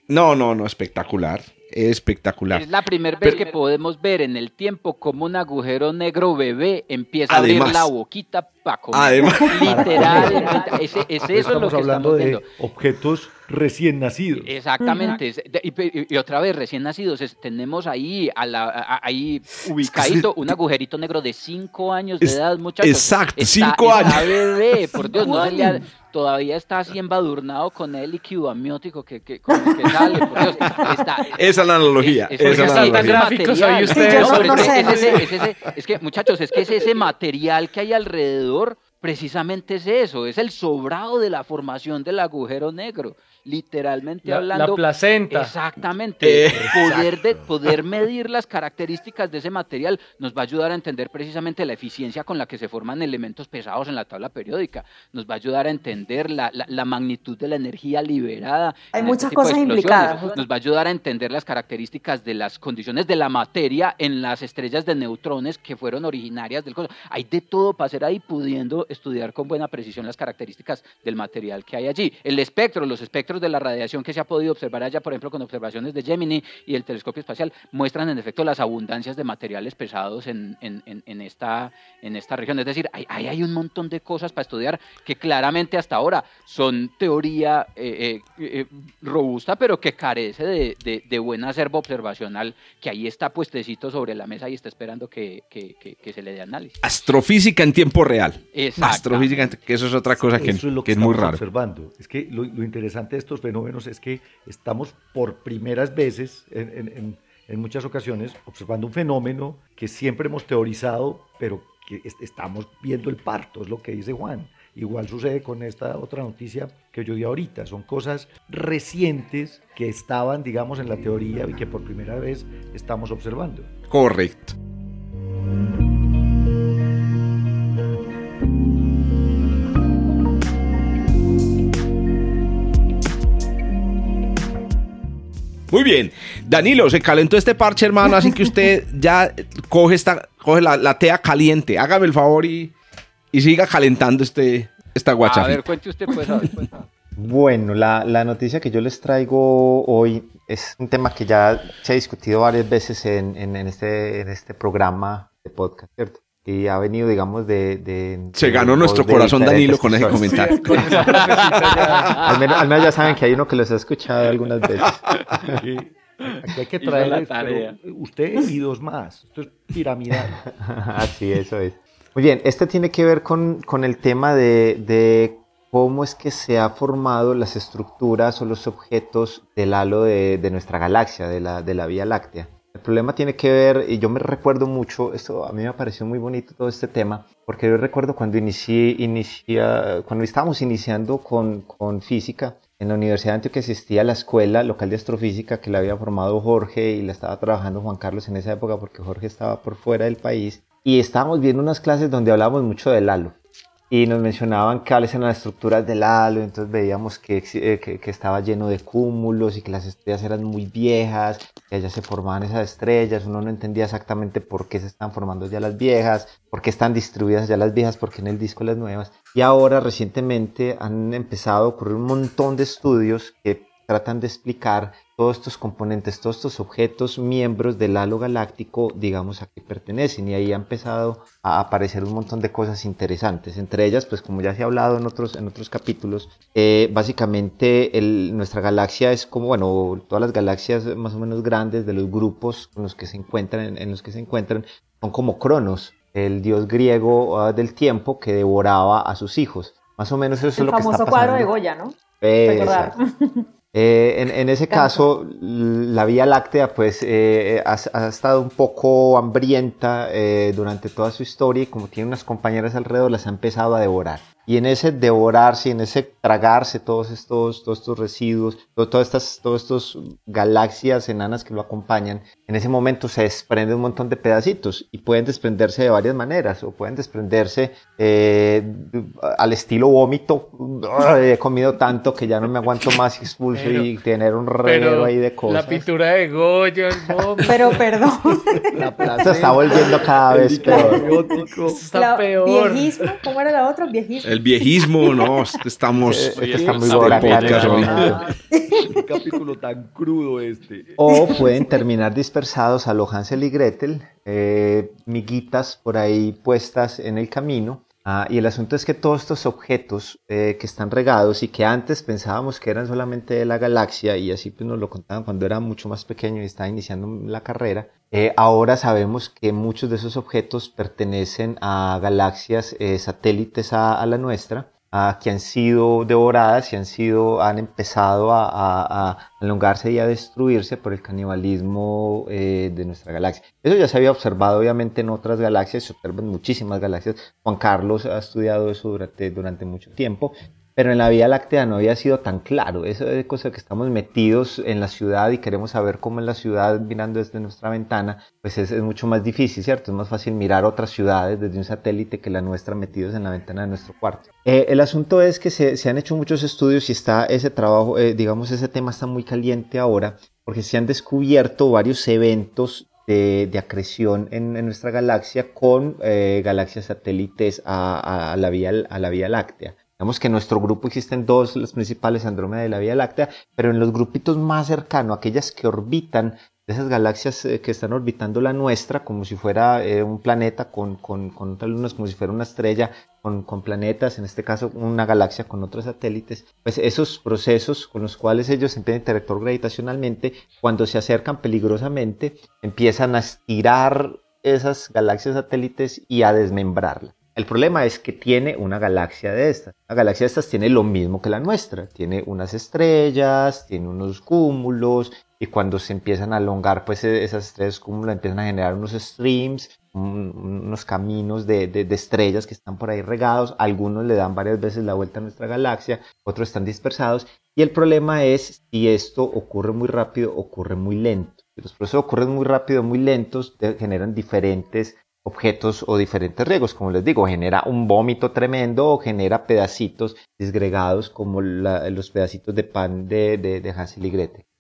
No, no, no, espectacular. Espectacular. Es la primera vez que podemos ver en el tiempo como un agujero negro bebé empieza a abrir la boquita para comer. Además, literalmente, es, eso estamos lo que hablando estamos de objetos recién nacidos. Exactamente. y, otra vez, recién nacidos. tenemos ahí, a la, ahí ubicadito un agujerito negro de 5 años de edad, muchachos. Exacto, 5 años. bebé, por Dios, no todavía está así embadurnado con el líquido amniótico que, que, que sale. Por Dios, está, esa es la analogía. Es, esa es la analogía. ustedes. es que, muchachos, es que es ese material que hay alrededor precisamente es eso, es el sobrado de la formación del agujero negro. Literalmente La, hablando. la placenta. Exactamente. Eh, Poder, de, poder medir las características de ese material nos va a ayudar a entender precisamente la eficiencia con la que se forman elementos pesados en la tabla periódica. Nos va a ayudar a entender la, la- la magnitud de la energía liberada. Hay en muchas este de cosas implicadas. Nos va a ayudar a entender las características de las condiciones de la materia en las estrellas de neutrones que fueron originarias del cosmos. Hay de todo para hacer ahí, pudiendo estudiar con buena precisión las características del material que hay allí. El espectro, los espectros de la radiación que se ha podido observar allá, por ejemplo, con observaciones de Gemini y el telescopio espacial, muestran en efecto las abundancias de materiales pesados en, en- en- en esta, en esta región. Es decir, hay, hay, hay un montón de cosas para estudiar que claramente hasta ahora son teoría eh, eh, eh, robusta, pero que carece de, de, de buen acervo observacional, que ahí está puestecito sobre la mesa y está esperando que, que- que- que se le dé análisis. Astrofísica en tiempo real. Astrofísica, que eso es otra cosa que, Eso es lo que que, es muy raro. observando. Es que lo, lo interesante estos fenómenos es que estamos por primeras veces, en, muchas ocasiones, observando un fenómeno que siempre hemos teorizado, pero que est- estamos viendo el parto, es lo que dice Juan. Igual sucede con esta otra noticia que yo di ahorita. Son cosas recientes que estaban, digamos, en la teoría y que por primera vez estamos observando. Correcto. Muy bien. Danilo, se calentó este parche, hermano, así que usted ya coge, esta, coge la, la tea caliente. Hágame el favor y, y siga calentando este, esta A guachafita. ver, cuente usted, pues. a ver, pues. Bueno, la, la noticia que yo les traigo hoy es un tema que ya se ha discutido varias veces en, en- en este, en este programa de podcast, ¿cierto? Y ha venido, digamos, de... de- Se ganó nuestro corazón, Danilo, con ese comentario. Con esa frasecita ya. Al menos, al menos ya saben que hay uno que los ha escuchado algunas veces. Aquí hay que traer usted y dos más. Esto es piramidal. Así, eso es. Muy bien, este tiene que ver con, con el tema de, de cómo es que se ha formado las estructuras o los objetos del halo de, de nuestra galaxia, de la, de la Vía Láctea. Problema tiene que ver, y yo me recuerdo mucho, esto a mí me pareció muy bonito todo este tema, porque yo recuerdo cuando inicié, inicia, cuando estábamos iniciando con, con física, en la Universidad de Antioquia existía la escuela local de astrofísica que la había formado Jorge y la estaba trabajando Juan Carlos en esa época porque Jorge estaba por fuera del país. Y estábamos viendo unas clases donde hablábamos mucho del halo. Y nos mencionaban cuáles eran las estructuras del halo, entonces veíamos que, eh, que, que estaba lleno de cúmulos y que las estrellas eran muy viejas, que allá se formaban esas estrellas, uno no entendía exactamente por qué se están formando ya las viejas, por qué están distribuidas ya las viejas, por qué en el disco las nuevas. Y ahora recientemente han empezado a ocurrir un montón de estudios que tratan de explicar todos estos componentes, todos estos objetos miembros del halo galáctico, digamos, a qué pertenecen. Y ahí ha empezado a aparecer un montón de cosas interesantes. Entre ellas, pues como ya se ha hablado en otros, en otros capítulos, eh, básicamente el- nuestra galaxia es como, bueno, todas las galaxias más o menos grandes de los grupos con los que se encuentran, en los que se encuentran, son como Cronos, el dios griego ah, del tiempo que devoraba a sus hijos. Más o menos eso es El lo que está famoso pasando. cuadro de Goya, ¿no? Eh. Eh, en, en ese caso, la Vía Láctea pues eh, ha, ha estado un poco hambrienta eh, durante toda su historia y como tiene unas compañeras alrededor las ha empezado a devorar. Y en ese devorarse, en ese tragarse todos estos, todos estos residuos, to- todas estas todos estos galaxias enanas que lo acompañan, en ese momento se desprende un montón de pedacitos y pueden desprenderse de varias maneras o pueden desprenderse eh, al estilo vómito. He comido tanto que ya no me aguanto más expulso Pero- y tener un reguero ahí de cosas. la pintura de Goya, el vómito, Pero perdón, La Se está volviendo cada el vez peor. está la- peor. viejismo, ¿cómo era la otra? Viejismo. El viejismo, no, estamos... Oye, está muy podcast este. Ah, qué capítulo tan crudo este. O pueden terminar dispersados a lo Hansel y Gretel, eh, miguitas por ahí puestas en el camino. Ah, y el asunto es que todos estos objetos eh, que están regados y que antes pensábamos que eran solamente de la galaxia, y así pues nos lo contaban cuando era mucho más pequeño y estaba iniciando la carrera, eh, ahora sabemos que muchos de esos objetos pertenecen a galaxias eh, satélites a, a la nuestra ah, que han sido devoradas y han sido han empezado a, a, a elongarse y a destruirse por el canibalismo eh, de nuestra galaxia. Eso ya se había observado obviamente en otras galaxias, se observan muchísimas galaxias. Juan Carlos ha estudiado eso durante, durante mucho tiempo. Pero en la Vía Láctea no había sido tan claro. Eso es cosa que estamos metidos en la ciudad y queremos saber cómo es la ciudad mirando desde nuestra ventana, pues es, mucho más difícil, ¿cierto? Es más fácil mirar otras ciudades desde un satélite que la nuestra metidos en la ventana de nuestro cuarto. Eh, el asunto es que se, han hecho muchos estudios y está ese trabajo, eh, digamos, ese tema está muy caliente ahora porque se han descubierto varios eventos de, acreción en, nuestra galaxia con eh, galaxias satélites a, la vía, a la Vía Láctea. Digamos que en nuestro grupo existen dos, las principales Andrómeda de la Vía Láctea, pero en los grupitos más cercanos, aquellas que orbitan esas galaxias eh, que están orbitando la nuestra, como si fuera eh, un planeta con, con, con otras lunas, como si fuera una estrella con, con, planetas, en este caso una galaxia con otros satélites, pues esos procesos con los cuales ellos empiezan a interactuar gravitacionalmente, cuando se acercan peligrosamente, empiezan a estirar esas galaxias satélites y a desmembrarlas. El problema es que tiene una galaxia de estas. La galaxia de estas tiene lo mismo que la nuestra. Tiene unas estrellas, tiene unos cúmulos y cuando se empiezan a alongar, pues e, esas estrellas cúmulos empiezan a generar unos streams, unos caminos de, estrellas que están por ahí regados. Algunos le dan varias veces la vuelta a nuestra galaxia, otros están dispersados. Y el problema es si esto ocurre muy rápido, ocurre muy lento. Si los procesos ocurren muy rápido, muy lentos, generan diferentes objetos o diferentes riegos. Como les digo, genera un vómito tremendo o genera pedacitos disgregados como los pedacitos de pan de, de, Hansel y.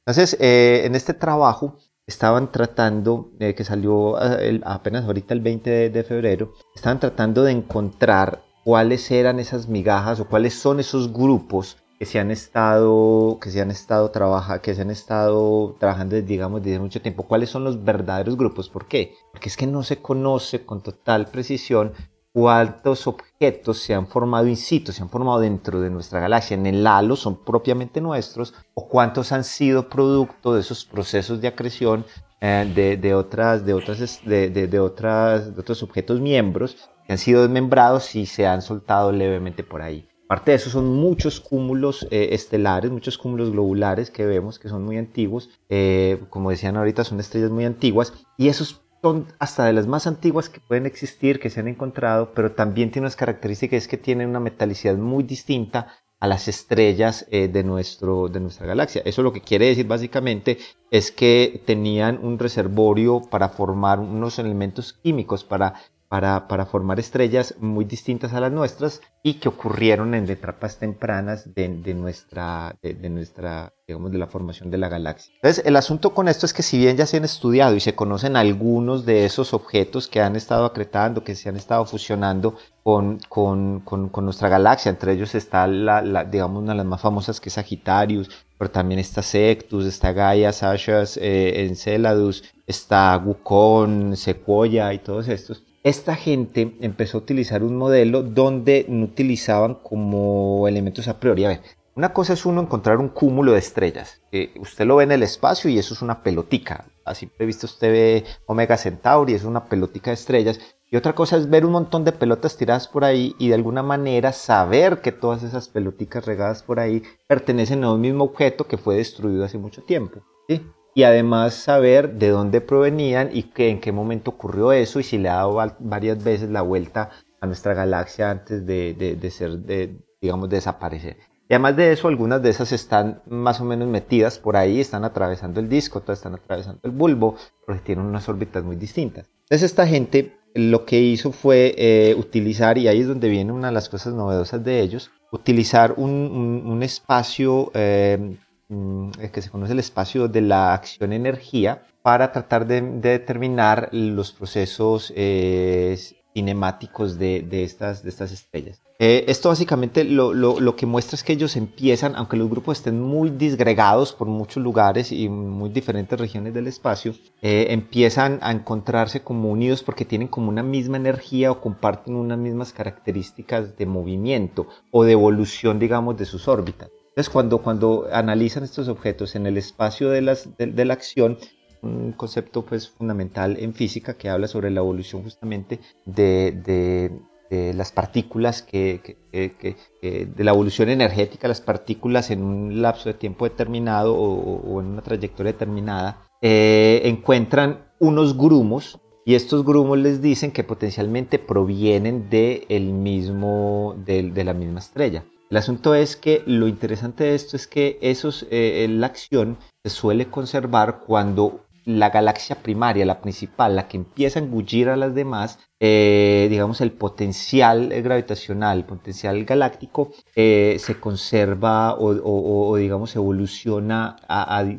Entonces, eh, en este trabajo estaban tratando, eh, que salió eh, apenas ahorita el 20 de, febrero, estaban tratando de encontrar cuáles eran esas migajas o cuáles son esos grupos que se han estado que se han estado trabaja, que se han estado trabajando digamos desde mucho tiempo. Cuáles son los verdaderos grupos por qué porque es que no se conoce con total precisión cuántos objetos se han formado in situ, se han formado dentro de nuestra galaxia, en el halo, son propiamente nuestros, o cuántos han sido producto de esos procesos de acreción eh, de, de, otras, de, otras, de, de, otras, de otros objetos miembros que han sido desmembrados y se han soltado levemente por ahí. Aparte de eso, son muchos cúmulos eh, estelares, muchos cúmulos globulares que vemos que son muy antiguos. Eh, como decían ahorita, son estrellas muy antiguas. Y esos son hasta de las más antiguas que pueden existir, que se han encontrado, pero también tienen unas características que tienen una metalicidad muy distinta a las estrellas eh, de, nuestro, de nuestra galaxia. Eso lo que quiere decir básicamente es que tenían un reservorio para formar unos elementos químicos, para para, para, formar estrellas muy distintas a las nuestras y que ocurrieron en etapas tempranas de, de nuestra, de, nuestra, digamos, de la formación de la galaxia. Entonces, el asunto con esto es que si bien ya se han estudiado y se conocen algunos de esos objetos que han estado acretando, que se han estado fusionando con, con, con, con nuestra galaxia, entre ellos está la, la, digamos, una de las más famosas que es Sagittarius, pero también está Sectus, está Gaia, Sashas, eh, Enceladus, está Wukon, Sequoia y todos estos esta gente empezó a utilizar un modelo donde no utilizaban como elementos a priori. A ver, una cosa es uno encontrar un cúmulo de estrellas. que usted lo ve en el espacio y eso es una pelotica. Así previsto usted ve Omega Centauri, es una pelotica de estrellas. Y otra cosa es ver un montón de pelotas tiradas por ahí y de alguna manera saber que todas esas peloticas regadas por ahí pertenecen a un mismo objeto que fue destruido hace mucho tiempo. ¿sí? Y además saber de dónde provenían y que, en qué momento ocurrió eso y si le ha dado varias veces la vuelta a nuestra galaxia antes de, de, ser, de, digamos, desaparecer. Y además de eso, algunas de esas están más o menos metidas por ahí, están atravesando el disco, otras están atravesando el bulbo, porque tienen unas órbitas muy distintas. Entonces esta gente lo que hizo fue eh, utilizar, y ahí es donde viene una de las cosas novedosas de ellos, utilizar un, un, espacio eh, que se conoce el espacio de la acción energía para tratar de, determinar los procesos eh, cinemáticos de, estas, estrellas. Eh, esto básicamente lo, que muestra es que ellos empiezan, aunque los grupos estén muy disgregados por muchos lugares y muy diferentes regiones del espacio, eh, empiezan a encontrarse como unidos porque tienen como una misma energía o comparten unas mismas características de movimiento o de evolución, digamos, de sus órbitas. Entonces, cuando, analizan estos objetos en el espacio de, la acción, un concepto pues fundamental en física que habla sobre la evolución justamente de, las partículas, que, de la evolución energética, las partículas en un lapso de tiempo determinado o, en una trayectoria determinada, eh, encuentran unos grumos y estos grumos les dicen que potencialmente provienen de, mismo, de la misma estrella. El asunto es que lo interesante de esto es que esos, eh, la acción se suele conservar cuando la galaxia primaria, la principal, la que empieza a engullir a las demás, eh, digamos, el potencial gravitacional, el potencial galáctico, eh, se conserva o, digamos, evoluciona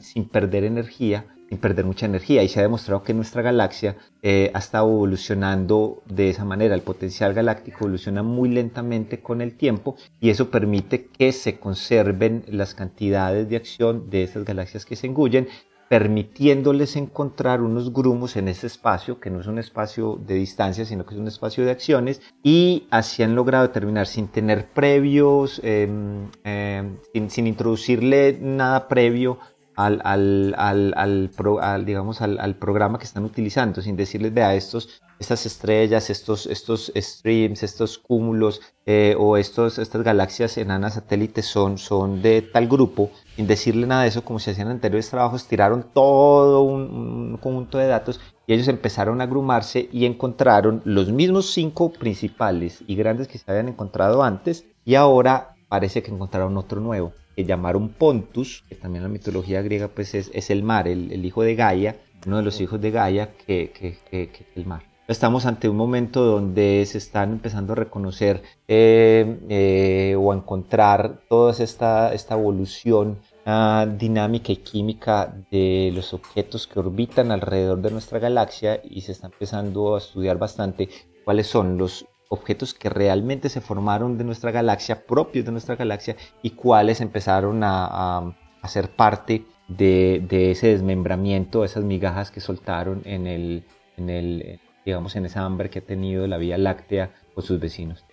sin perder energía sin perder mucha energía y se ha demostrado que nuestra galaxia eh, ha estado evolucionando de esa manera. El potencial galáctico evoluciona muy lentamente con el tiempo y eso permite que se conserven las cantidades de acción de estas galaxias que se engullen permitiéndoles encontrar unos grumos en ese espacio, que no es un espacio de distancia, sino que es un espacio de acciones, y así han logrado determinar sin tener previos, em, em, sin, introducirle nada previo al, al, al, digamos, al, programa que están utilizando, sin decirles, vea, estos, estas estrellas, estos, estos streams, estos cúmulos eh, o estos, estas galaxias enanas satélites son, son de tal grupo, sin decirle nada de eso, como se hacían anteriores trabajos, tiraron todo un, conjunto de datos y ellos empezaron a agrumarse y encontraron los mismos cinco principales y grandes que se habían encontrado antes y ahora parece que encontraron otro nuevo llamaron Pontus, que también la mitología griega pues es, el mar, el, hijo de Gaia, uno de los hijos de Gaia que, que, el mar. Estamos ante un momento donde se están empezando a reconocer eh, eh, o a encontrar toda esta, esta evolución ah, dinámica y química de los objetos que orbitan alrededor de nuestra galaxia y se está empezando a estudiar bastante cuáles son los objetos que realmente se formaron de nuestra galaxia, propios de nuestra galaxia, y cuáles empezaron a, a, ser parte de, ese desmembramiento, esas migajas que soltaron en el, en el, digamos, en esa hambre que ha tenido la Vía Láctea con sus vecinos.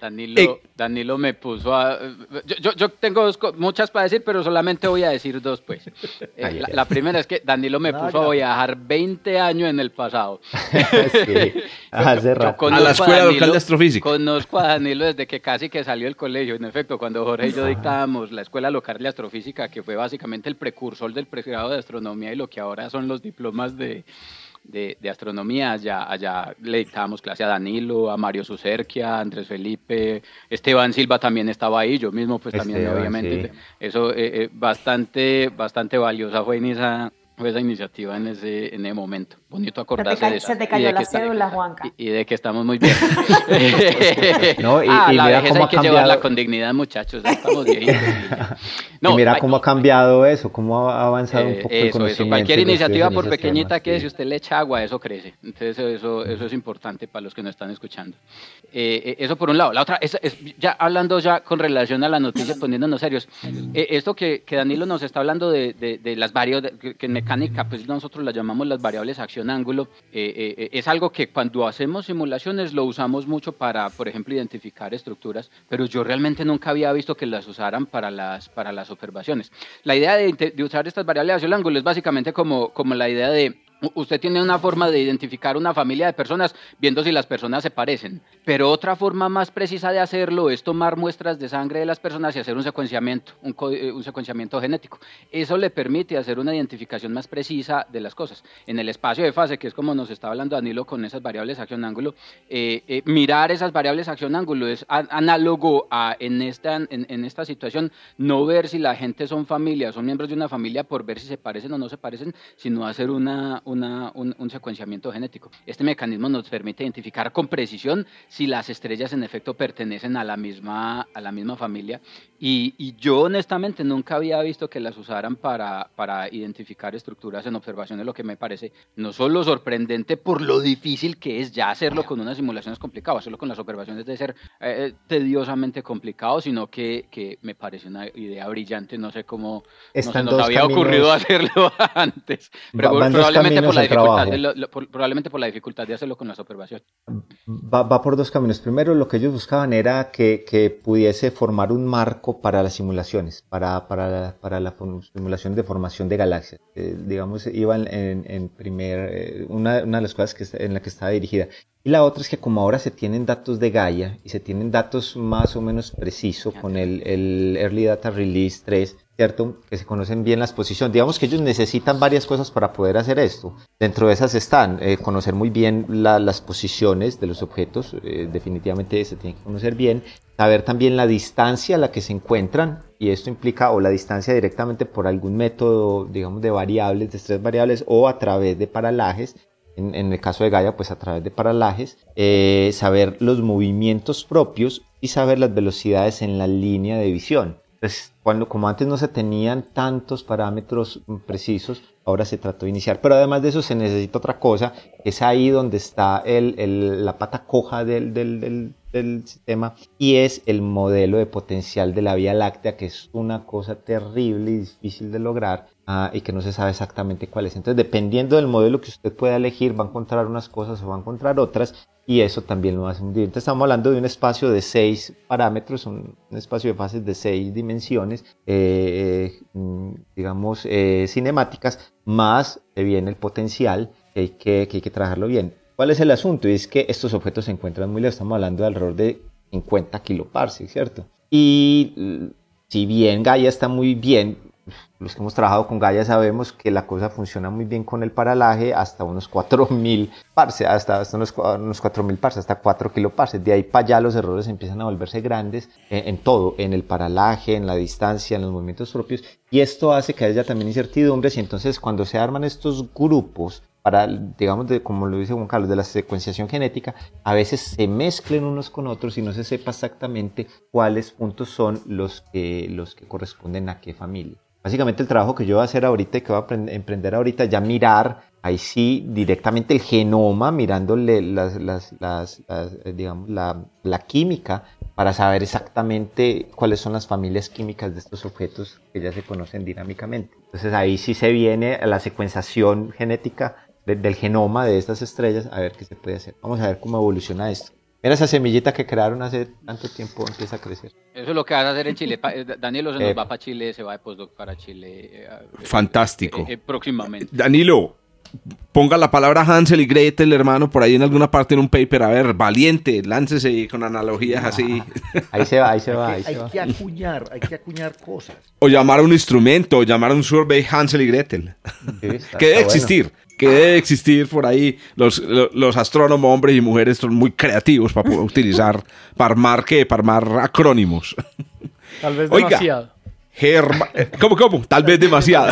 Danilo, eh, Danilo me puso a... Yo, yo, tengo muchas para decir, pero solamente voy a decir dos, pues. Eh, la, primera es que Danilo me puso a viajar 20 años en el pasado. sí, hace rato. A la escuela local de astrofísica. Conozco a Danilo desde que casi que salió del colegio. En efecto, cuando Jorge y yo dictábamos la escuela local de astrofísica, que fue básicamente el precursor del pregrado de astronomía y lo que ahora son los diplomas de de, astronomía. Allá, allá le dictábamos clase a Danilo, a Mario Sucerquia, a Andrés Felipe, Esteban Silva también estaba ahí, yo mismo pues también obviamente. Eso eh, eh, bastante, bastante valiosa fue en esa, esa iniciativa en ese, en ese momento. Bonito acordarse de eso. Se te cayó la cédula, Juanca. Y, de que estamos muy bien. no, y, ah, la vejez hay que llevarla con dignidad, muchachos. Estamos viejitos. No, y mira cómo ha cambiado eso, cómo ha avanzado un eh, poco eso, el conocimiento. Eso. Cualquier iniciativa, por pequeñita que es, si usted le echa agua, eso crece. Entonces, eso, eso es importante para los que nos están escuchando. Eh, eh, eso por un lado. La otra, es, ya hablando ya con relación a la noticia, poniéndonos serios. esto que, que, Danilo nos está hablando de, de, de las variables, que, en mecánica, pues nosotros las llamamos las variables ángulo, eh, eh, eh, es algo que cuando hacemos simulaciones lo usamos mucho para, por ejemplo, identificar estructuras, pero yo realmente nunca había visto que las usaran para las, para las observaciones. La idea de, usar estas variables de ángulo es básicamente como, como la idea de Usted tiene una forma de identificar una familia de personas viendo si las personas se parecen, pero otra forma más precisa de hacerlo es tomar muestras de sangre de las personas y hacer un secuenciamiento, un, eh, secuenciamiento genético. Eso le permite hacer una identificación más precisa de las cosas. En el espacio de fase, que es como nos está hablando Danilo con esas variables acción-ángulo, eh, eh, mirar esas variables acción-ángulo es análogo a en esta, en, esta situación no ver si la gente son familias, son miembros de una familia por ver si se parecen o no se parecen, sino hacer una un, secuenciamiento genético. Este mecanismo nos permite identificar con precisión si las estrellas en efecto pertenecen a la misma, a la misma familia. Y, yo honestamente nunca había visto que las usaran para, para identificar estructuras en observaciones, lo que me parece no solo sorprendente por lo difícil que es ya hacerlo con una simulación es complicado, hacerlo con las observaciones debe ser eh, eh, tediosamente complicado, sino que, que, me parece una idea brillante, no sé cómo no se nos había ocurrido hacerlo antes. Pero probablemente por la dificultad probablemente por la dificultad de hacerlo con las observaciones. Va, por dos caminos. Primero, lo que ellos buscaban era que, que pudiese formar un marco para las simulaciones, para, para, para la simulación de formación de galaxias. Eh, digamos, iba en, en primer, eh, una, una, de las cosas que, en la que estaba dirigida. Y la otra es que como ahora se tienen datos de Gaia y se tienen datos más o menos precisos con el, el Early Data Release 3, ¿cierto? Que se conocen bien las posiciones. Digamos que ellos necesitan varias cosas para poder hacer esto. Dentro de esas están eh, conocer muy bien las posiciones de los objetos, eh, definitivamente se tiene que conocer bien, saber también la distancia a la que se encuentran, y esto implica o la distancia directamente por algún método, digamos, de variables, de estrés variables, o a través de paralajes, en, el caso de Gaia, pues a través de paralajes, eh, saber los movimientos propios y saber las velocidades en la línea de visión. Entonces, cuando, como antes no se tenían tantos parámetros precisos, ahora se trató de iniciar. Pero además de eso se necesita otra cosa, es ahí donde está el, la pata coja del, del, sistema y es el modelo de potencial de la Vía Láctea, que es una cosa terrible y difícil de lograr ah, y que no se sabe exactamente cuál es. Entonces, dependiendo del modelo que usted pueda elegir, va a encontrar unas cosas o va a encontrar otras y eso también lo hace muy bien. Entonces, estamos hablando de un espacio de seis parámetros, un, espacio de fases de seis dimensiones, eh, mm, digamos, eh, cinemáticas, más viene el potencial que hay que, que hay que trabajarlo bien. ¿Cuál es el asunto? Y es que estos objetos se encuentran muy lejos, estamos hablando de alrededor de 50 kiloparsecs, ¿cierto? Y si bien Gaia está muy bien, los que hemos trabajado con Gaia sabemos que la cosa funciona muy bien con el paralaje hasta unos 4000 parsecs, hasta, hasta unos, unos 4000 parsecs, hasta 4 kiloparsecs. De ahí para allá los errores empiezan a volverse grandes en, en, todo, en el paralaje, en la distancia, en los movimientos propios. Y esto hace que haya también incertidumbres y entonces cuando se arman estos grupos para, digamos, de, como lo dice Juan Carlos, de la secuenciación genética, a veces se mezclen unos con otros y no se sepa exactamente cuáles puntos son los que, los que corresponden a qué familia. Básicamente el trabajo que yo voy a hacer ahorita y que voy a emprender ahorita, ya mirar ahí sí directamente el genoma, mirándole las, las, eh, digamos, la, química para saber exactamente cuáles son las familias químicas de estos objetos que ya se conocen dinámicamente. Entonces ahí sí se viene la secuenciación genética del genoma de estas estrellas a ver qué se puede hacer. Vamos a ver cómo evoluciona esto. Mira esa semillita que crearon hace tanto tiempo, empieza a crecer. Eso es lo que vas a hacer en Chile. Eh, Danilo se nos eh, va para Chile, se va de postdoc para Chile. Eh, Fantástico. próximamente. Danilo, ponga la palabra Hansel y Gretel, hermano, por ahí en alguna parte en un paper. A ver, valiente, láncese con analogías así. Ahí se va, ahí se va. Ahí hay, que acuñar, hay que acuñar cosas. O llamar a un instrumento, o llamar a un survey Hansel y Gretel. que debe existir que debe existir por ahí. Los, los, astrónomos, hombres y mujeres, son muy creativos para poder utilizar, para armar, ¿qué? Para armar acrónimos. Tal vez demasiado. ¿Cómo, cómo? Tal vez demasiado.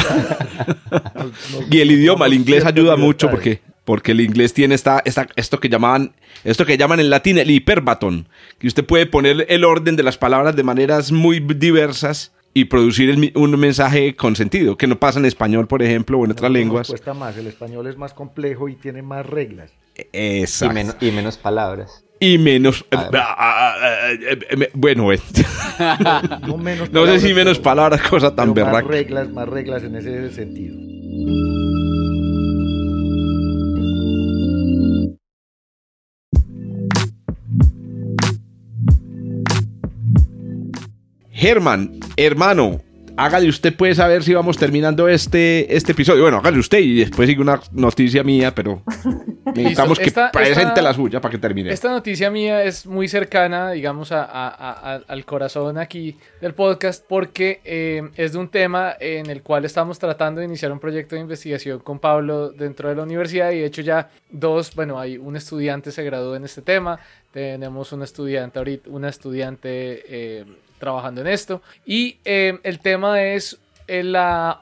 y el idioma, el inglés ayuda mucho porque, porque el inglés tiene esta, esta, esto, que llamaban, esto que llaman en latín el hiperbatón, que usted puede poner el orden de las palabras de maneras muy diversas y producir un mensaje con sentido, que no pasa en español, por ejemplo, o en otras lenguas. Cuesta más, el español es más complejo y tiene más reglas. Exacto. Y, menos palabras. Y menos... Bueno, no, sé si menos palabras, cosa tan berraca. Más reglas, más reglas en ese sentido. Germán, hermano, hágale usted pues a ver si vamos terminando este, este episodio. Bueno, hágale usted y después sigue una noticia mía, pero necesitamos que presente la suya para que termine. Esta noticia mía es muy cercana, digamos, al corazón aquí del podcast porque eh, es de un tema en el cual estamos tratando de iniciar un proyecto de investigación con Pablo dentro de la universidad y de hecho ya dos, bueno, hay un estudiante se graduó en este tema, tenemos un estudiante ahorita, una estudiante... Eh, trabajando en esto. Y eh, el tema es eh, la,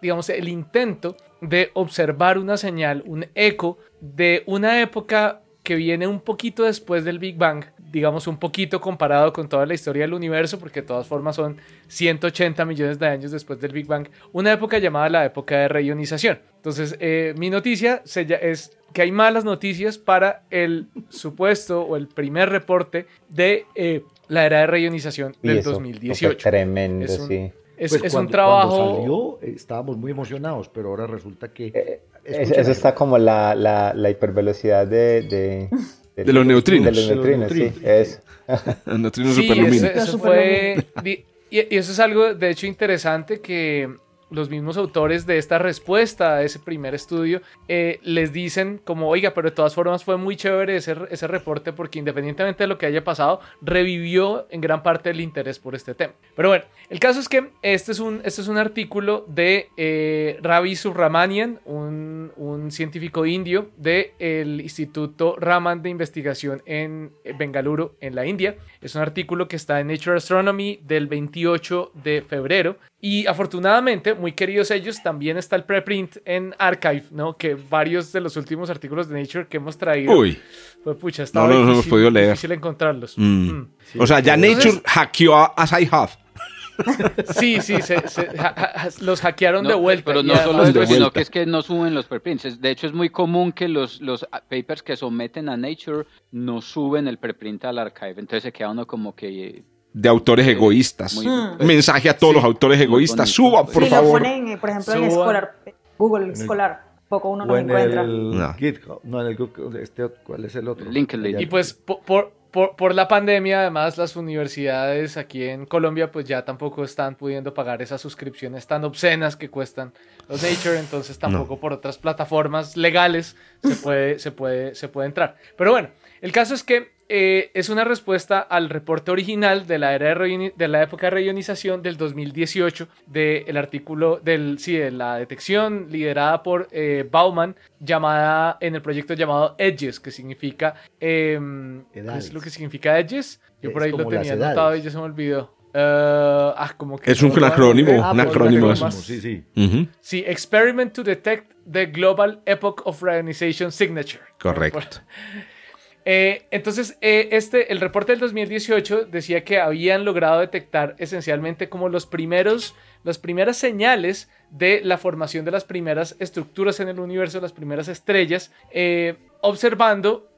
digamos, el intento de observar una señal, un eco de una época que viene un poquito después del Big Bang, digamos un poquito comparado con toda la historia del universo, porque de todas formas son 180 millones de años después del Big Bang, una época llamada la época de reionización. Entonces, eh, mi noticia es que hay malas noticias para el supuesto o el primer reporte de la era de reionización del 2018. Tremendo, sí. Es, pues un trabajo. Cuando salió, estábamos muy emocionados, pero ahora resulta que. Eh, eso está como la, la, la hipervelocidad de, de, de, los neutrinos. De los neutrinos, sí. Es. los neutrinos sí, superlumínicos. Eso, fue, y, eso es algo, de hecho, interesante que los mismos autores de esta respuesta a ese primer estudio eh, les dicen como, oiga, pero de todas formas fue muy chévere ese, ese reporte porque independientemente de lo que haya pasado, revivió en gran parte el interés por este tema. Pero bueno, el caso es que este es un, este es un artículo de eh, Ravi Subramanian, un, un científico indio del Instituto Raman de Investigación en Bengaluru, en la India. Es un artículo que está en Nature Astronomy del 28 de febrero. Y afortunadamente, muy queridos ellos, también está el preprint en Archive, ¿no? Que varios de los últimos artículos de Nature que hemos traído. Uy. Pues pucha, estaba No, no, no hemos podido leer. difícil encontrarlos. Mm. Mm. o sea, ya Entonces- Nature hackeó a, a Sci-Hub. Sí, sí, se- los hackearon No, de vuelta. Pero no solo eso, sino que es que no suben los preprints. De hecho, es muy común que los, los papers que someten a Nature no suben el preprint al archive. Entonces se queda uno como que... De autores egoístas. muy- Mm. Mensaje a todos Sí, los autores egoístas. Suban, por sí, favor. lo ponen, eh, por ejemplo, en. Scholar, Google Scholar. Poco uno no en encuentra. el No. GitHub. No, en el GitHub. Este, ¿Cuál es el otro? LinkedIn. Y pues po- por, por, por la pandemia, además, las universidades aquí en Colombia, pues ya tampoco están pudiendo pagar esas suscripciones tan obscenas que cuestan los Nature, entonces tampoco por otras plataformas legales se puede, se puede, se puede entrar. Pero bueno, el caso es que eh, es una respuesta al reporte original de la, era de, de la época de reionización del 2018 del artículo del, sí, de la detección liderada por eh, Bauman llamada en el proyecto llamado Edges, que significa em, ¿qué es lo que significa Edges? Yo por ahí lo tenía anotado y ya se me olvidó. Eh, ah, como que Es un acrónimo, ah, un acrónimo. Sí, sí. Ujú, Sí, Experiment to Detect the Global Epoch of Reionization Signature. Correcto. Eh, entonces, eh, este, el reporte del 2018 decía que habían logrado detectar esencialmente como los primeros, las primeras señales de la formación de las primeras estructuras en el universo, las primeras estrellas, eh, observando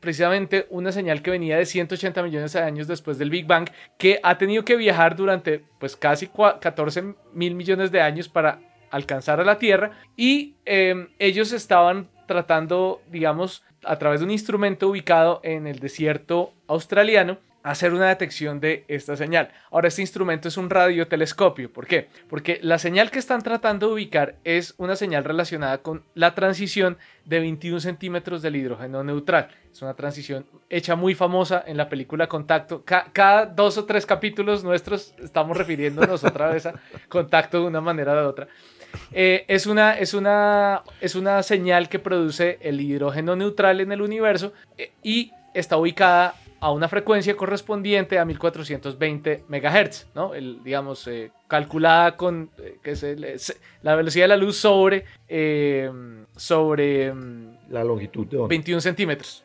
precisamente una señal que venía de 180 millones de años después del Big Bang, que ha tenido que viajar durante pues casi cua- 14 mil millones de años para alcanzar a la Tierra. Y ellos estaban tratando, digamos, a través de un instrumento ubicado en el desierto australiano, hacer una detección de esta señal. Ahora, este instrumento es un radiotelescopio. ¿Por qué? Porque la señal que están tratando de ubicar es una señal relacionada con la transición de 21 centímetros del hidrógeno neutral. Es una transición hecha muy famosa en la película Contacto. Ca- cada dos o tres capítulos nuestros estamos refiriéndonos otra vez a Contacto de una manera o de otra. Eh, es, una, es, una, es una señal que produce el hidrógeno neutral en el universo eh, y está ubicada a una frecuencia correspondiente a 1420 MHz, ¿no? El, digamos, eh, calculada con eh, que es el- es la velocidad de la luz sobre, eh, sobre mm, La longitud de onda. 21 centímetros.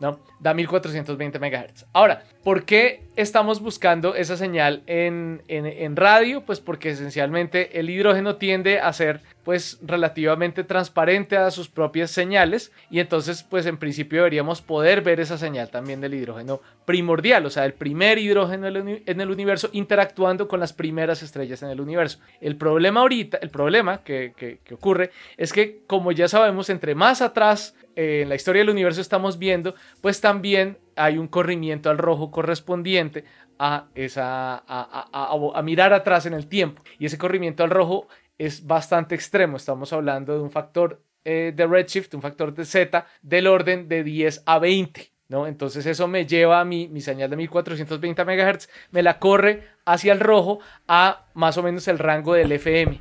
¿no? Da 1420 MHz. Ahora, ¿por qué estamos buscando esa señal en, en- radio? Pues porque esencialmente el hidrógeno tiende a ser pues relativamente transparente a sus propias señales y entonces pues en principio deberíamos poder ver esa señal también del hidrógeno primordial, o sea, el primer hidrógeno en el universo interactuando con las primeras estrellas en el universo. El problema ahorita, el problema que ocurre es que como ya sabemos, entre más atrás eh, en la historia del universo estamos viendo, pues también hay un corrimiento al rojo correspondiente a, esa, a, mirar atrás en el tiempo. Y ese corrimiento al rojo es bastante extremo. Estamos hablando de un factor eh, de redshift, un factor de Z del orden de 10 a 20. ¿no? Entonces eso me lleva a mi, mi señal de 1420 MHz, me la corre hacia el rojo a más o menos el rango del FM.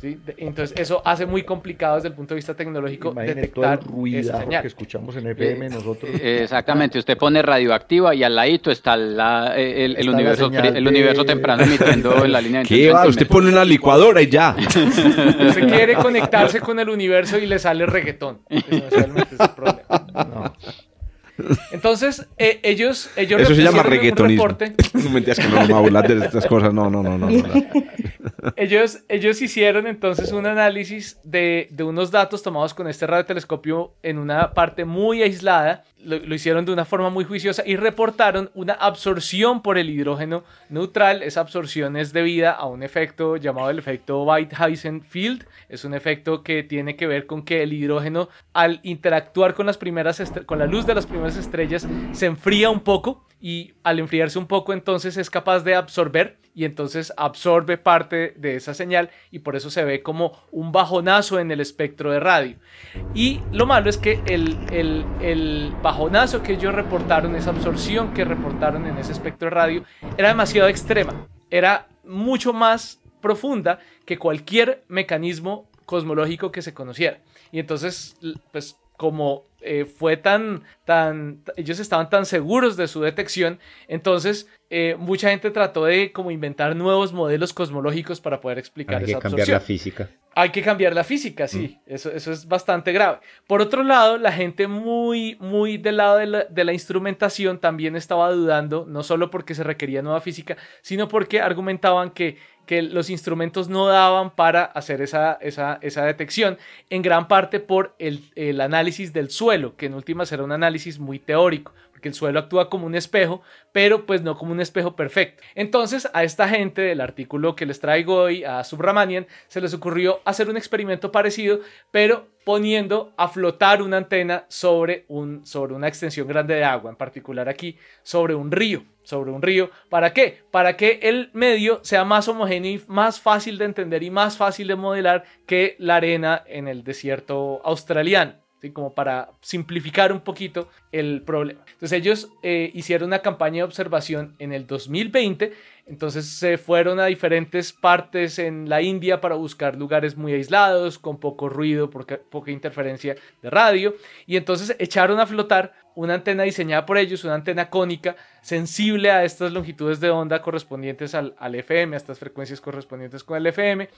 ¿Sí? De- Entonces eso hace muy complicado desde el punto de vista tecnológico Imagine todo el detectar esa señal. que escuchamos en FM nosotros. Eh, Exactamente, usted pone radioactiva y al ladito está la- eh, el, el Está la universo, el de- universo temprano emitiendo en la línea de ¿Qué 21 va? Usted pone una licuadora y ya. Usted quiere conectarse con el universo y le sale reggaetón. Esencialmente es el problema. No. Entonces, eh, ellos, ellos Eso se llama reporte. No mentiras que no vamos a hablar de estas cosas. No, no, no, no. no, no. Ellos, ellos hicieron entonces un análisis de, de unos datos tomados con este radiotelescopio en una parte muy aislada. Lo, hicieron de una forma muy juiciosa y reportaron una absorción por el hidrógeno neutral. Esa absorción es debida a un efecto llamado el efecto Whiteheisen-Field. Es un efecto que tiene que ver con que el hidrógeno, al interactuar con, las primeras con la luz de las primeras estrellas, se enfría un poco y al enfriarse un poco entonces es capaz de absorber y entonces absorbe parte de esa señal y por eso se ve como un bajonazo en el espectro de radio. Y lo malo es que el, el, el bajonazo que ellos reportaron, esa absorción que reportaron en ese espectro de radio, era demasiado extrema, era mucho más profunda que cualquier mecanismo cosmológico que se conociera. Y entonces, pues como eh, fue tan, tan, ellos estaban tan seguros de su detección, entonces eh, mucha gente trató de como inventar nuevos modelos cosmológicos para poder explicar Hay que cambiar absorción. la física. Hay que cambiar la física, sí, eso, eso es bastante grave. Por otro lado, la gente muy, muy del lado de la, de la instrumentación también estaba dudando, no solo porque se requería nueva física, sino porque argumentaban que, que los instrumentos no daban para hacer esa, esa, esa detección, en gran parte por el, el análisis del suelo, que en últimas era un análisis muy teórico porque el suelo actúa como un espejo, pero pues no como un espejo perfecto. Entonces a esta gente del artículo que les traigo hoy, a Subramanian, se les ocurrió hacer un experimento parecido, pero poniendo a flotar una antena sobre, un, sobre una extensión grande de agua, en particular aquí sobre un río, sobre un río. ¿Para qué? Para que el medio sea más homogéneo y más fácil de entender y más fácil de modelar que la arena en el desierto australiano. ¿Sí? como para simplificar un poquito el problema. Entonces ellos eh, hicieron una campaña de observación en el 2020, entonces se fueron a diferentes partes en la India para buscar lugares muy aislados, con poco ruido, porque, poca interferencia de radio, y entonces echaron a flotar una antena diseñada por ellos, una antena cónica, sensible a estas longitudes de onda correspondientes al FM, a estas frecuencias correspondientes con el FM,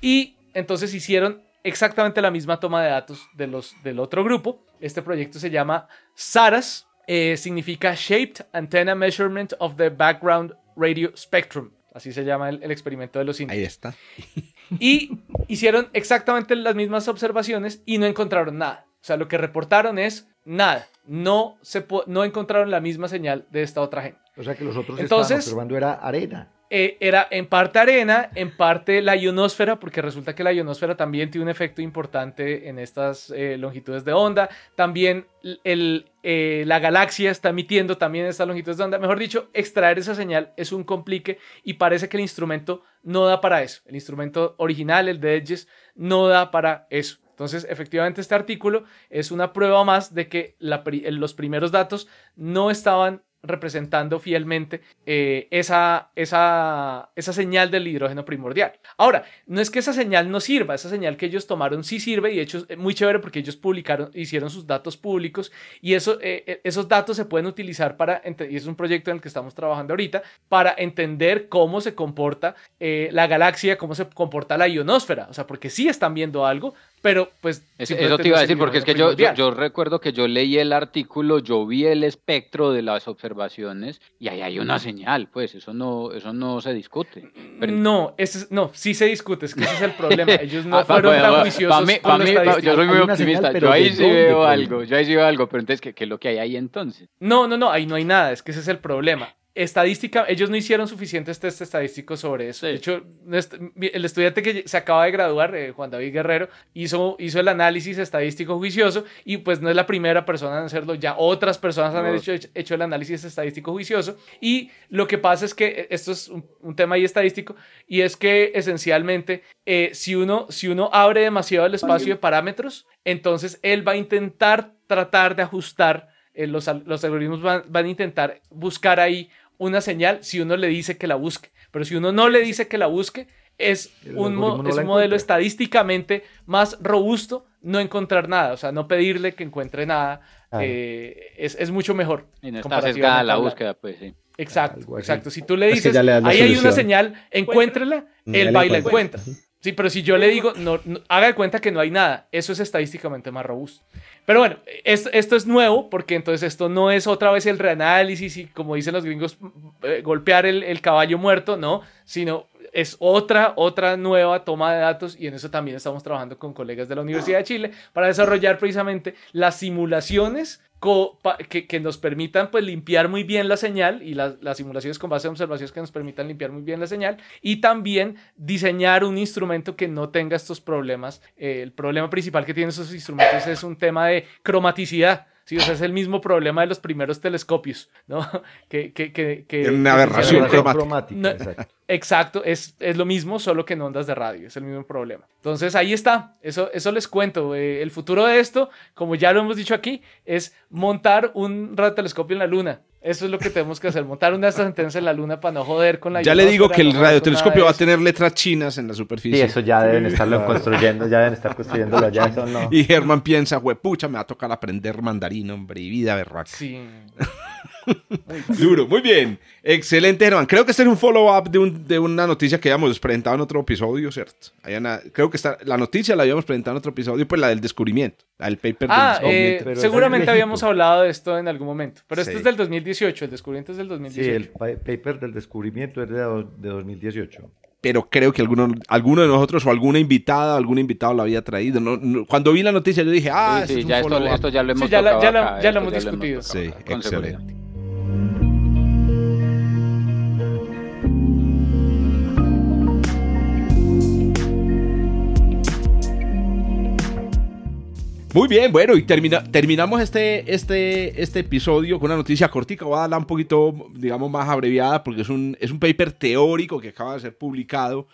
y entonces hicieron exactamente la misma toma de datos de los, del otro grupo. Este proyecto se llama SARAS, eh, significa Shaped Antenna Measurement of the Background Radio Spectrum. Así se llama el, el experimento de los indios. Ahí está. Y hicieron exactamente las mismas observaciones y no encontraron nada. O sea, lo que reportaron es nada. No, se no encontraron la misma señal de esta otra gente. O sea que los otros Entonces- estaban observando era arena. Eh, era en parte arena, en parte la ionosfera, porque resulta que la ionosfera también tiene un efecto importante en estas eh, longitudes de onda. También eh, la galaxia está emitiendo también estas longitudes de onda. Mejor dicho, extraer esa señal es un complique y parece que el instrumento no da para eso. El instrumento original, el de Edges, no da para eso. Entonces, efectivamente, este artículo es una prueba más de que los primeros datos no estaban representando fielmente eh, esa, esa, esa señal del hidrógeno primordial. Ahora, no es que esa señal no sirva, esa señal que ellos tomaron sí sirve y de hecho es muy chévere porque ellos publicaron, hicieron sus datos públicos y eh, eh, esos datos se pueden utilizar para, y es un proyecto en el que estamos trabajando ahorita, para entender cómo se comporta la galaxia, cómo se comporta la ionosfera, o sea, porque sí están viendo algo, pero pues... Es- simplemente eso te iba a decir, porque es que yo, yo, recuerdo que yo leí el artículo, yo vi el espectro de las observaciones y ahí hay una señal, pues eso no, eso no se discute. Pero- No, ese es- no, sí se discute, es que ese es el problema. Ellos no Ah, fueron tan juiciosos pa' mí- pa' pa- yo soy muy señal, optimista. pero yo ahí ¿de sí dónde, veo pues? algo, yo ahí sí veo algo, pero entonces, ¿qué, qué es lo que hay ahí entonces? No, no, no, ahí no hay nada, es que ese es el problema. Estadística, ellos no hicieron suficientes test estadísticos sobre eso. De hecho, nuestro- el estudiante que se acaba de graduar, eh, Juan David Guerrero, hizo, hizo el análisis estadístico juicioso y pues no es la primera persona en hacerlo, ya otras personas han No. hecho, hecho el análisis estadístico juicioso y lo que pasa es que eh, esto es un, un tema ahí estadístico y es que esencialmente eh, si, uno, si uno abre demasiado el espacio de parámetros, entonces él va a intentar tratar de ajustar eh, los, al- los algoritmos van, van a intentar buscar ahí una señal si uno le dice que la busque. Pero si uno no le dice que la busque, es El un, mo- algoritmo no es un modelo encuentra. estadísticamente más robusto no encontrar nada. O sea, no pedirle que encuentre nada Claro. eh, es, es mucho mejor. Y no está comparativamente sesgada la búsqueda, pues sí. Exacto, exacto. Si tú le Es que dices, ya le ahí hay una señal, encuéntrela, él va y la la encuentra. encuentra. Sí, pero si yo le digo, no, haga de cuenta que no hay nada, eso es estadísticamente más robusto. Pero bueno, es- esto es nuevo porque entonces esto no es otra vez el reanálisis y como dicen los gringos, eh, golpear el, el caballo muerto, no, sino es otra, otra nueva toma de datos y en eso también estamos trabajando con colegas de la Universidad de Chile para desarrollar precisamente las simulaciones que, nos permitan pues limpiar muy bien la señal y las, las simulaciones con base en observaciones que nos permitan limpiar muy bien la señal y también diseñar un instrumento que no tenga estos problemas. Eh, el problema principal que tienen esos instrumentos es un tema de cromaticidad. Sí, o sea, es el mismo problema de los primeros telescopios, ¿no? Que, que, que, que- Una que aberración cromática. No, exacto. Exacto, es, es lo mismo, solo que en ondas de radio, es el mismo problema. Entonces ahí está, eso, eso les cuento. eh, el futuro de esto, como ya lo hemos dicho aquí, es montar un radiotelescopio en la luna. Eso es lo que tenemos que hacer, montar una de estas antenas en la luna para no joder con la Ya le digo que el no radiotelescopio va a tener letras chinas en la superficie. Sí, eso ya deben estarlo construyendo, ya deben estar construyéndolo ya, eso no. Y Germán piensa, huepucha, me va a tocar aprender mandarín, hombre, y vida berraca. Sí. Duro, muy bien. Excelente, Germán. Creo que este es un follow-up de, un- de una noticia que habíamos presentado en otro episodio, ¿cierto? Hay una- creo que está, la noticia la habíamos presentado en otro episodio, pues la del descubrimiento, la del paper Ah, eh, seguramente habíamos hablado de esto en algún momento, pero este Sí. es del 2018, el descubrimiento es del Sí, 2018. el pa- paper del descubrimiento es de, do- de 2018. pero creo que alguno, alguno de nosotros o alguna invitada, algún invitado lo había traído. No- no- cuando vi la noticia yo dije, ah, Sí, este sí, es un ya esto, ya lo hemos Sí, ya la- lo hemos discutido. Sí, excelente. Muy bien, bueno, y termina, terminamos este, este, este episodio con una noticia cortica. Voy a darla un poquito, digamos, más abreviada porque es un, es un paper teórico que acaba de ser publicado.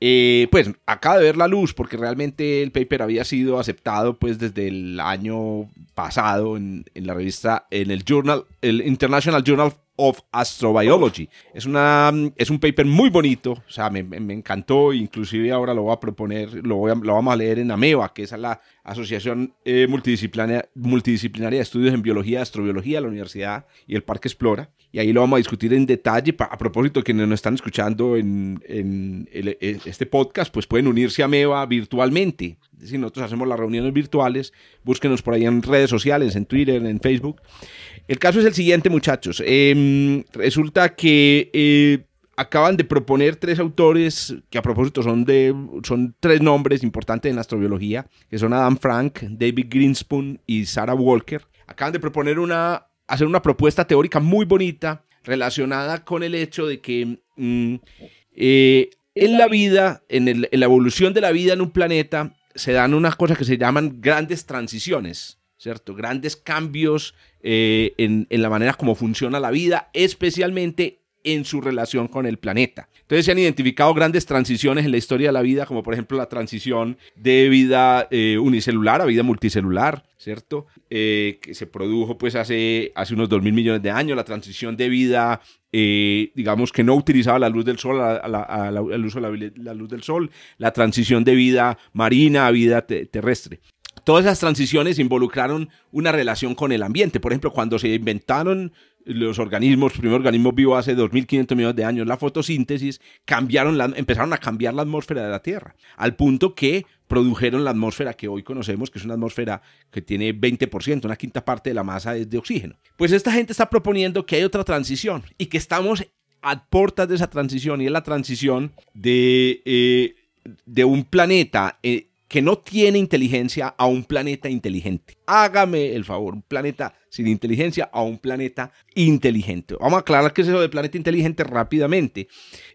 Eh, pues acaba de ver la luz porque realmente el paper había sido aceptado pues desde el año pasado en, en la revista, en el Journal, el International Journal of Astrobiology. Es, una, es un paper muy bonito, o sea, me, me- encantó, inclusive ahora lo voy a proponer, lo, voy a- lo vamos a leer en AMEBA, que es la Asociación eh, Multidisciplinaria, Multidisciplinaria de Estudios en Biología Astrobiología la Universidad y el Parque Explora. Y ahí lo vamos a discutir en detalle. A propósito, quienes nos están escuchando en, en el- e- este podcast, pues pueden unirse a AMEBA virtualmente. Decir, nosotros hacemos las reuniones virtuales. Búsquenos por ahí en redes sociales, en Twitter, en Facebook. El caso es el siguiente, muchachos. Em, resulta que eh, acaban de proponer tres autores que a propósito son de son tres nombres importantes en astrobiología, que son Adam Frank, David Greenspoon y Sarah Walker. Acaban de proponer una hacer una propuesta teórica muy bonita relacionada con el hecho de que mm, eh, en la vida, en la evolución de la vida en un planeta, se dan unas cosas que se llaman grandes transiciones, ¿cierto? Grandes cambios eh, en, en la manera como funciona la vida, especialmente en su relación con el planeta. Entonces se han identificado grandes transiciones en la historia de la vida, como por ejemplo la transición de vida eh, unicelular a vida multicelular, ¿cierto? Eh, que se produjo pues hace, hace unos 2 mil millones de años, la transición de vida, eh, digamos que no utilizaba la luz del sol, al uso de la, luz del sol, la transición de vida marina a vida te- terrestre todas esas transiciones involucraron una relación con el ambiente. Por ejemplo, cuando se inventaron los organismos, los primeros organismos vivos hace 2.500 millones de años, la fotosíntesis, cambiaron la- empezaron a cambiar la atmósfera de la Tierra, al punto que produjeron la atmósfera que hoy conocemos, que es una atmósfera que tiene 20%, una quinta parte de la masa es de oxígeno. Pues esta gente está proponiendo que hay otra transición y que estamos a puertas de esa transición y es la transición de, eh, de un planeta eh, que no tiene inteligencia a un planeta inteligente. Hágame el favor, un planeta sin inteligencia a un planeta inteligente. Vamos a aclarar qué es eso de planeta inteligente rápidamente.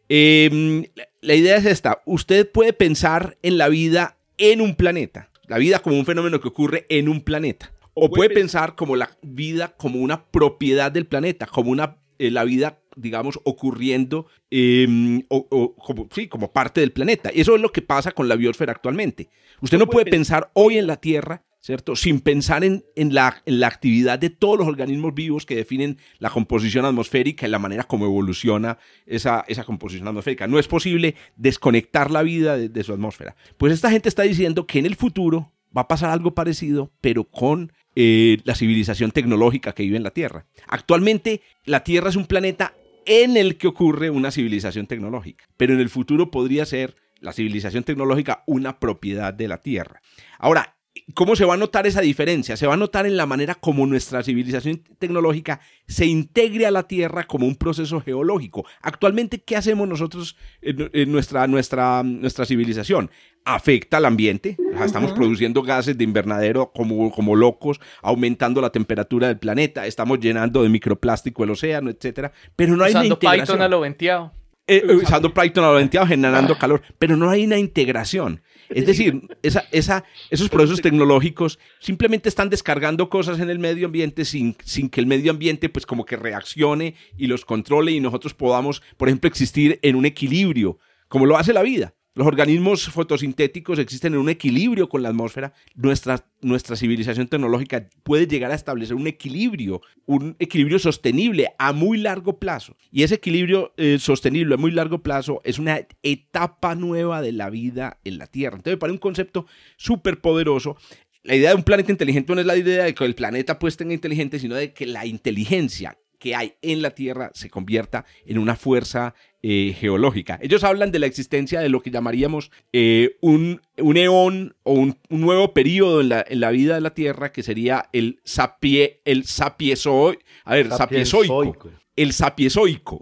Eh, la- la idea es esta, usted puede pensar en la vida en un planeta, la vida como un fenómeno que ocurre en un planeta. O puede pensar como la vida como una propiedad del planeta, como una eh, la vida, digamos, ocurriendo eh, o, o como, sí, como parte del planeta. Y eso es lo que pasa con la biosfera actualmente. Usted no puede pensar hoy en la Tierra, ¿cierto? Sin pensar en, en la, en la actividad de todos los organismos vivos que definen la composición atmosférica y la manera como evoluciona esa, esa composición atmosférica. No es posible desconectar la vida de, de su atmósfera. Pues esta gente está diciendo que en el futuro va a pasar algo parecido, pero con eh, la civilización tecnológica que vive en la Tierra. Actualmente la Tierra es un planeta en el que ocurre una civilización tecnológica, pero en el futuro podría ser la civilización tecnológica una propiedad de la Tierra. Ahora, ¿cómo se va a notar esa diferencia? Se va a notar en la manera como nuestra civilización tecnológica se integre a la Tierra como un proceso geológico. Actualmente, ¿qué hacemos nosotros en, en nuestra, nuestra, nuestra civilización? Afecta al ambiente, o sea, estamos produciendo gases de invernadero como, como locos, aumentando la temperatura del planeta, estamos llenando de microplástico el océano, etcétera, pero no hay una Usando integración. Python a lo venteado. Eh, usando Python a lo venteado, generando calor, pero no hay una integración. Es decir, esa, esa, esos procesos tecnológicos simplemente están descargando cosas en el medio ambiente sin, sin que el medio ambiente pues como que reaccione y los controle y nosotros podamos, por ejemplo, existir en un equilibrio, como lo hace la vida. Los organismos fotosintéticos existen en un equilibrio con la atmósfera. Nuestra, nuestra civilización tecnológica puede llegar a establecer un equilibrio, un equilibrio sostenible a muy largo plazo. Y ese equilibrio eh, sostenible a muy largo plazo es una etapa nueva de la vida en la Tierra. Entonces, para un concepto súper poderoso, la idea de un planeta inteligente no es la idea de que el planeta pues tenga inteligente, sino de que la inteligencia que hay en la Tierra se convierta en una fuerza eh, geológica. Ellos hablan de la existencia de lo que llamaríamos eh, un, un, eón o un, un nuevo periodo en la, en la, vida de la Tierra que sería el, sapie, el sapiezo, a ver, sapiezoico. El sapiezoico.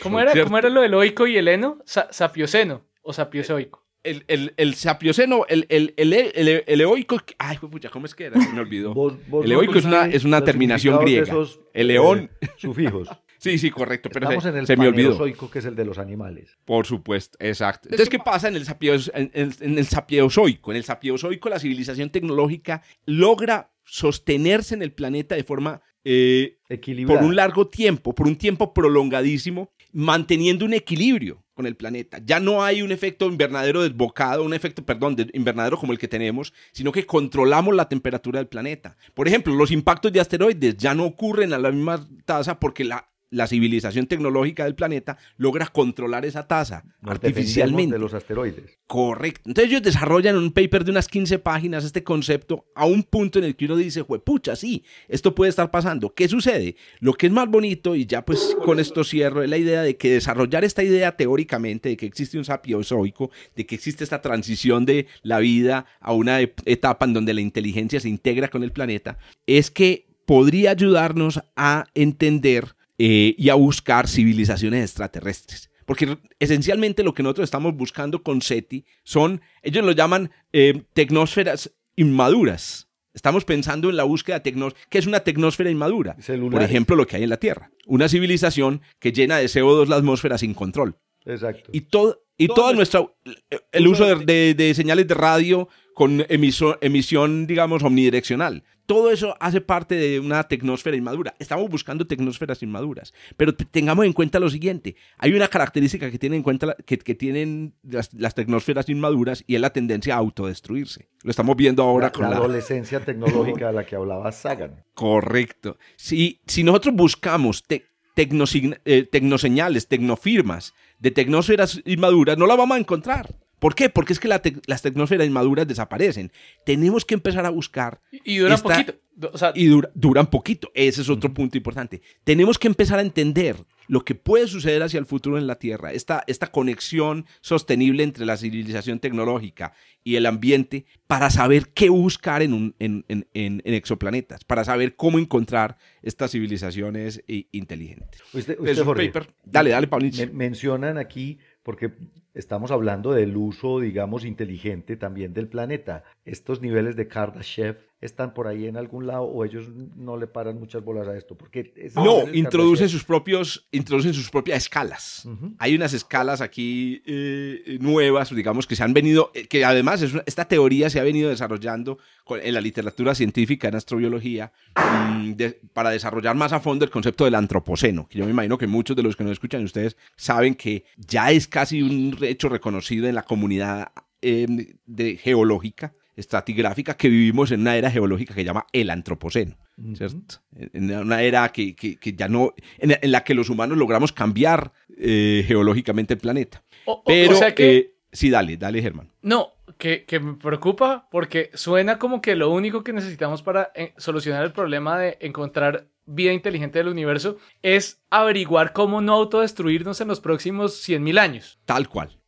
¿Cómo era, ¿Cómo era lo del oico y el heno? Sa sapioceno o sapiezoico el, el, el sapioceno, el, el, el, el, el eoico, ay, pucha, ¿cómo es que era? Se me olvidó. Vos, vos el eoico es una, es una terminación griega. Esos, el león. Eh, sufijos. Sí, sí, correcto. Pero Estamos se, en el se me olvidó. que es el de los animales. Por supuesto, exacto. Entonces, ¿qué pasa en el, sapios, en, en, en el sapiezoico? En el sapiezoico, la civilización tecnológica logra sostenerse en el planeta de forma eh, por un largo tiempo, por un tiempo prolongadísimo, manteniendo un equilibrio con el planeta. Ya no hay un efecto invernadero desbocado, un efecto, perdón, de invernadero como el que tenemos, sino que controlamos la temperatura del planeta. Por ejemplo, los impactos de asteroides ya no ocurren a la misma tasa porque la la civilización tecnológica del planeta logra controlar esa tasa Nos artificialmente. de los asteroides. Correcto. Entonces ellos desarrollan un paper de unas 15 páginas este concepto a un punto en el que uno dice, pucha, sí, esto puede estar pasando. ¿Qué sucede? Lo que es más bonito, y ya pues con esto cierro, es la idea de que desarrollar esta idea teóricamente de que existe un sapiozoico, de que existe esta transición de la vida a una etapa en donde la inteligencia se integra con el planeta, es que podría ayudarnos a entender eh, y a buscar civilizaciones extraterrestres. Porque esencialmente lo que nosotros estamos buscando con SETI son, ellos lo llaman eh, tecnósferas inmaduras. Estamos pensando en la búsqueda de tecnosfera. ¿Qué es una tecnósfera inmadura? Celulares. Por ejemplo, lo que hay en la Tierra. Una civilización que llena de CO2 la atmósfera sin control. Exacto. Y todo, y todo, todo nuestro, el uso de, de, de, señales de radio con emiso, emisión, digamos, omnidireccional. Todo eso hace parte de una tecnosfera inmadura. Estamos buscando tecnosferas inmaduras. Pero tengamos en cuenta lo siguiente. Hay una característica que tienen en cuenta que, que tienen las, las, tecnosferas inmaduras y es la tendencia a autodestruirse. Lo estamos viendo ahora la, con la... la adolescencia tecnológica de la que hablaba Sagan. Correcto. Si, si nosotros buscamos te, tecnosign, eh, tecnoseñales, tecnofirmas de tecnosferas inmaduras, no la vamos a encontrar. ¿Por qué? Porque es que la te las tecnosferas inmaduras desaparecen. Tenemos que empezar a buscar. Y, y duran esta, poquito. O sea, y dura, duran poquito. Ese es otro uh -huh. punto importante. Tenemos que empezar a entender lo que puede suceder hacia el futuro en la Tierra. Esta, esta conexión sostenible entre la civilización tecnológica y el ambiente para saber qué buscar en, un, en, en, en exoplanetas, para saber cómo encontrar estas civilizaciones inteligentes. Usted, usted Jorge, paper. Dale, dale. Me, mencionan aquí porque estamos hablando del uso, digamos, inteligente también del planeta. Estos niveles de Kardashev están por ahí en algún lado o ellos no le paran muchas bolas a esto porque no introducen sus propios introducen sus propias escalas uh -huh. hay unas escalas aquí eh, nuevas digamos que se han venido que además es una, esta teoría se ha venido desarrollando en la literatura científica en astrobiología um, de, para desarrollar más a fondo el concepto del antropoceno que yo me imagino que muchos de los que nos escuchan ustedes saben que ya es casi un hecho reconocido en la comunidad eh, de geológica estratigráfica que vivimos en una era geológica que se llama el antropoceno, uh -huh. ¿cierto? En una era que, que, que ya no, en, en, la que los humanos logramos cambiar eh, geológicamente el planeta. O, Pero, o sea que, eh, sí, dale, dale, Germán. No, que, que, me preocupa porque suena como que lo único que necesitamos para eh, solucionar el problema de encontrar vida inteligente del universo es averiguar cómo no autodestruirnos en los próximos 100.000 años. Tal cual.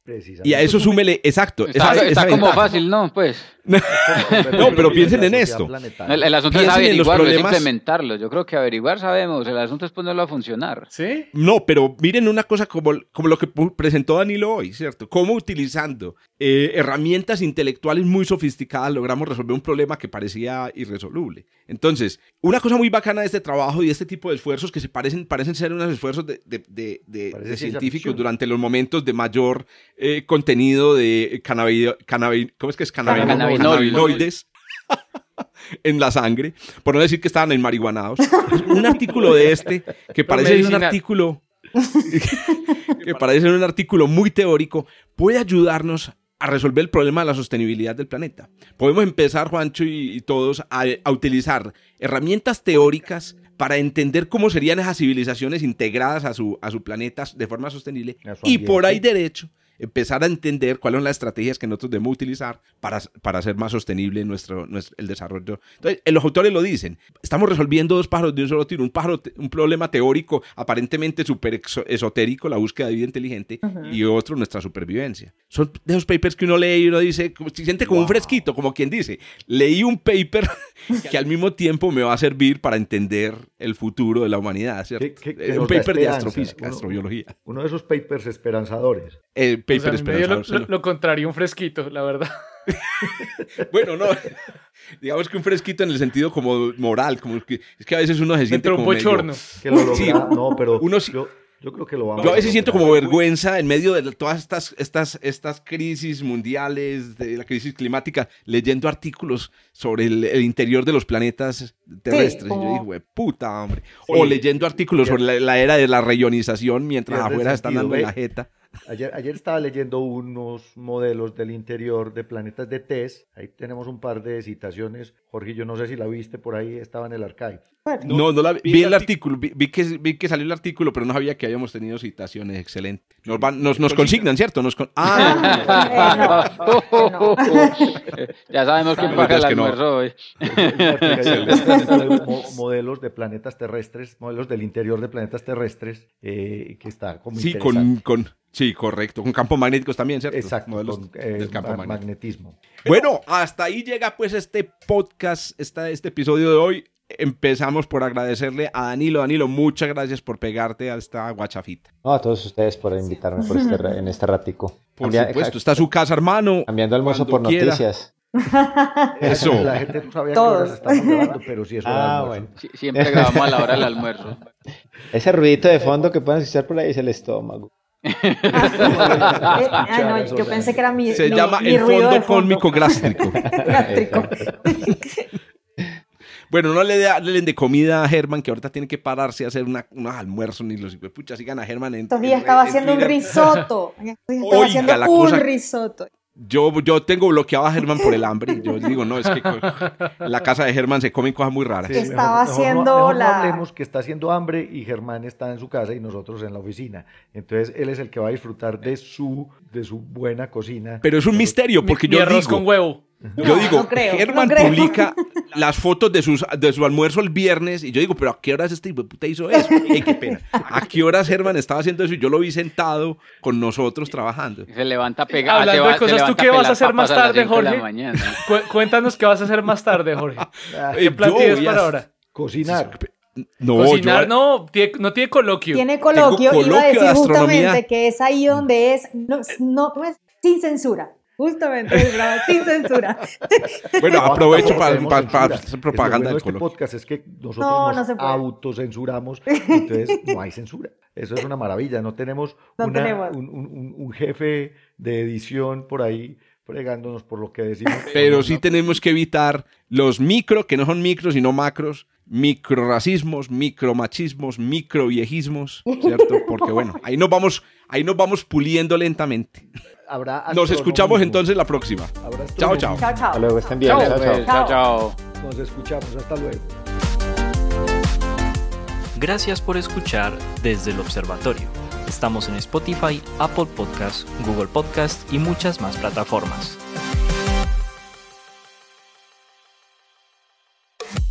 Y a eso súmele, exacto. Está, esa, está esa como ventaja. fácil, ¿no? Pues. No, pero piensen en esto. El, el asunto es Piensen averiguarlo, es implementarlo. Yo creo que averiguar sabemos, el asunto es ponerlo a funcionar. ¿Sí? No, pero miren una cosa como, como lo que presentó Danilo hoy, ¿cierto? Cómo utilizando eh, herramientas intelectuales muy sofisticadas logramos resolver un problema que parecía irresoluble. Entonces, una cosa muy bacana de este trabajo y de este tipo de esfuerzos que se parecen, parecen ser unos esfuerzos de, de- de- científicos durante los momentos de mayor eh, contenido de cannabido- cannabi- ¿cómo es que es cannabino- Cannabinoides. Cannabinoides en la sangre, por no decir que estaban enmarihuanados. un artículo de este que parece un artículo que parece ser un artículo muy teórico, puede ayudarnos a resolver el problema de la sostenibilidad del planeta. Podemos empezar, Juancho y, y todos, a, a utilizar herramientas teóricas para entender cómo serían esas civilizaciones integradas a su, a su planeta de forma sostenible y por ahí derecho empezar a entender cuáles son las estrategias que nosotros debemos utilizar para, para hacer más sostenible nuestro, nuestro- el desarrollo. Entonces, eh, los autores lo dicen, estamos resolviendo dos pájaros de un solo tiro, un, pájaro, un problema teórico aparentemente súper esotérico, la búsqueda de vida inteligente, y otro nuestra supervivencia. Son de esos papers que uno lee y uno dice, como- se siente como un fresquito, como quien dice, leí un paper que al mismo tiempo me va a servir para entender el futuro de la humanidad, ¿cierto? Que- que- que Eh, un paper de astrofísica, uno- astrobiología. Uno de esos papers esperanzadores. Pues paper me dio lo, contrario, un fresquito, la verdad. Bueno, no. Digamos que un fresquito en el sentido como moral, como que es que a veces uno se siente entró un como medio- bochorno. Que lo Sí. No, pero Uno sí- yo, yo creo que lo vamos Yo a veces siento como vergüenza en medio de todas estas, estas, estas crisis mundiales, de la crisis climática, leyendo artículos sobre el, el interior de los planetas terrestres. Y yo digo, "Hue puta, hombre. Sí. O leyendo artículos sobre la, la era de la reionización mientras afuera están sentido, dando en ve. la jeta. Ayer, ayer estaba leyendo unos modelos del interior de planetas de test. Ahí tenemos un par de citaciones. Jorge, yo no sé si la viste por ahí, estaba en el archive. Bueno, No, no la vi. Vi el artículo, vi, vi que, vi que salió el artículo, pero no sabía que habíamos tenido citaciones. Excelente. Nos, van, nos, nos consignan, ¿cierto? Nos con- ah, no, no. ya sabemos quién paga el es que no. almuerzo hoy. Mo- modelos de planetas terrestres, modelos del interior de planetas terrestres, eh, que está como sí, con, con, sí, correcto. Con campos magnéticos también, ¿cierto? Exacto, Modelos con eh, del campo ma- magnético. magnetismo. Bueno, hasta ahí llega pues este podcast, esta, este episodio de hoy. Empezamos por agradecerle a Danilo. Danilo, muchas gracias por pegarte a esta guachafita. No, a todos ustedes por invitarme por este, en este ratico. Por Cambia- supuesto, está su casa, hermano. Cambiando almuerzo por quiera. noticias. Eso. La gente no sabía Todos. que estamos grabando, pero sí es Ah, bueno. Siempre grabamos a la hora del almuerzo. Ese ruidito de fondo que pueden escuchar por ahí es el estómago. Ah, no, yo pensé que era mi. Se mi- llama mi el ruido de fondo cósmico gástrico. Gástrico. Bueno, no le, den de comida a Germán, que ahorita tiene que pararse a hacer una, unos almuerzos, ni los pucha, sigan a Germán en, Estos días estaba en haciendo un risotto. Estaba Oiga, haciendo la un cosa- risotto. Yo, yo tengo bloqueado a Germán por el hambre. Yo digo, no, es que en la casa de Germán se comen cosas muy raras. Sí. Estaba no- haciendo mejor no la- hablemos que está haciendo hambre y Germán está en su casa y nosotros en la oficina. Entonces él es el que va a disfrutar de su, de su buena cocina. Pero es un misterio, Mi- porque mi yo arroz digo, con huevo. Yo No, digo, no creo, Germán no publica las fotos de, sus, de su almuerzo el viernes y yo digo, pero ¿a qué horas este hijo de puta hizo eso? Ey, qué pena. ¿A qué horas Germán estaba haciendo eso? Y yo lo vi sentado con nosotros trabajando. Se levanta pegado. Hablando de cosas, ¿tú qué vas a hacer más tarde, Jorge? Mañana. Cu- cuéntanos qué vas a hacer más tarde, Jorge. Ah, Eh, ¿Qué plan yo tienes voy a- para ahora? cocinar. No, Cocinar, yo- no, tiene, no tiene coloquio. Tiene coloquio, coloquio iba a de decir astronomía. justamente que es ahí donde es, no, no, ¿cómo es? sin censura. Justamente, bravo, sin censura. Bueno, No, aprovecho para, para- para hacer propaganda bueno de del este coloquio. podcast es que nosotros No, nos no autocensuramos, entonces no hay censura. Eso es una maravilla, no tenemos, No una- tenemos. Un, un- un- un jefe de edición por ahí fregándonos por lo que decimos. Pero No, sí no. tenemos que evitar los micro, que no son micros, sino macros, microracismos, micromachismos, microviejismos, ¿cierto? Porque bueno, ahí nos vamos, ahí nos vamos puliendo lentamente. Habrá Nos escuchamos entonces la próxima. Chao, chao. Chao, chao. Hasta luego, estén bien. Chao, Chao, chao. Pues, chao, chao. Nos escuchamos, hasta luego. Gracias por escuchar desde el observatorio. Estamos en Spotify, Apple Podcast, Google Podcast y muchas más plataformas.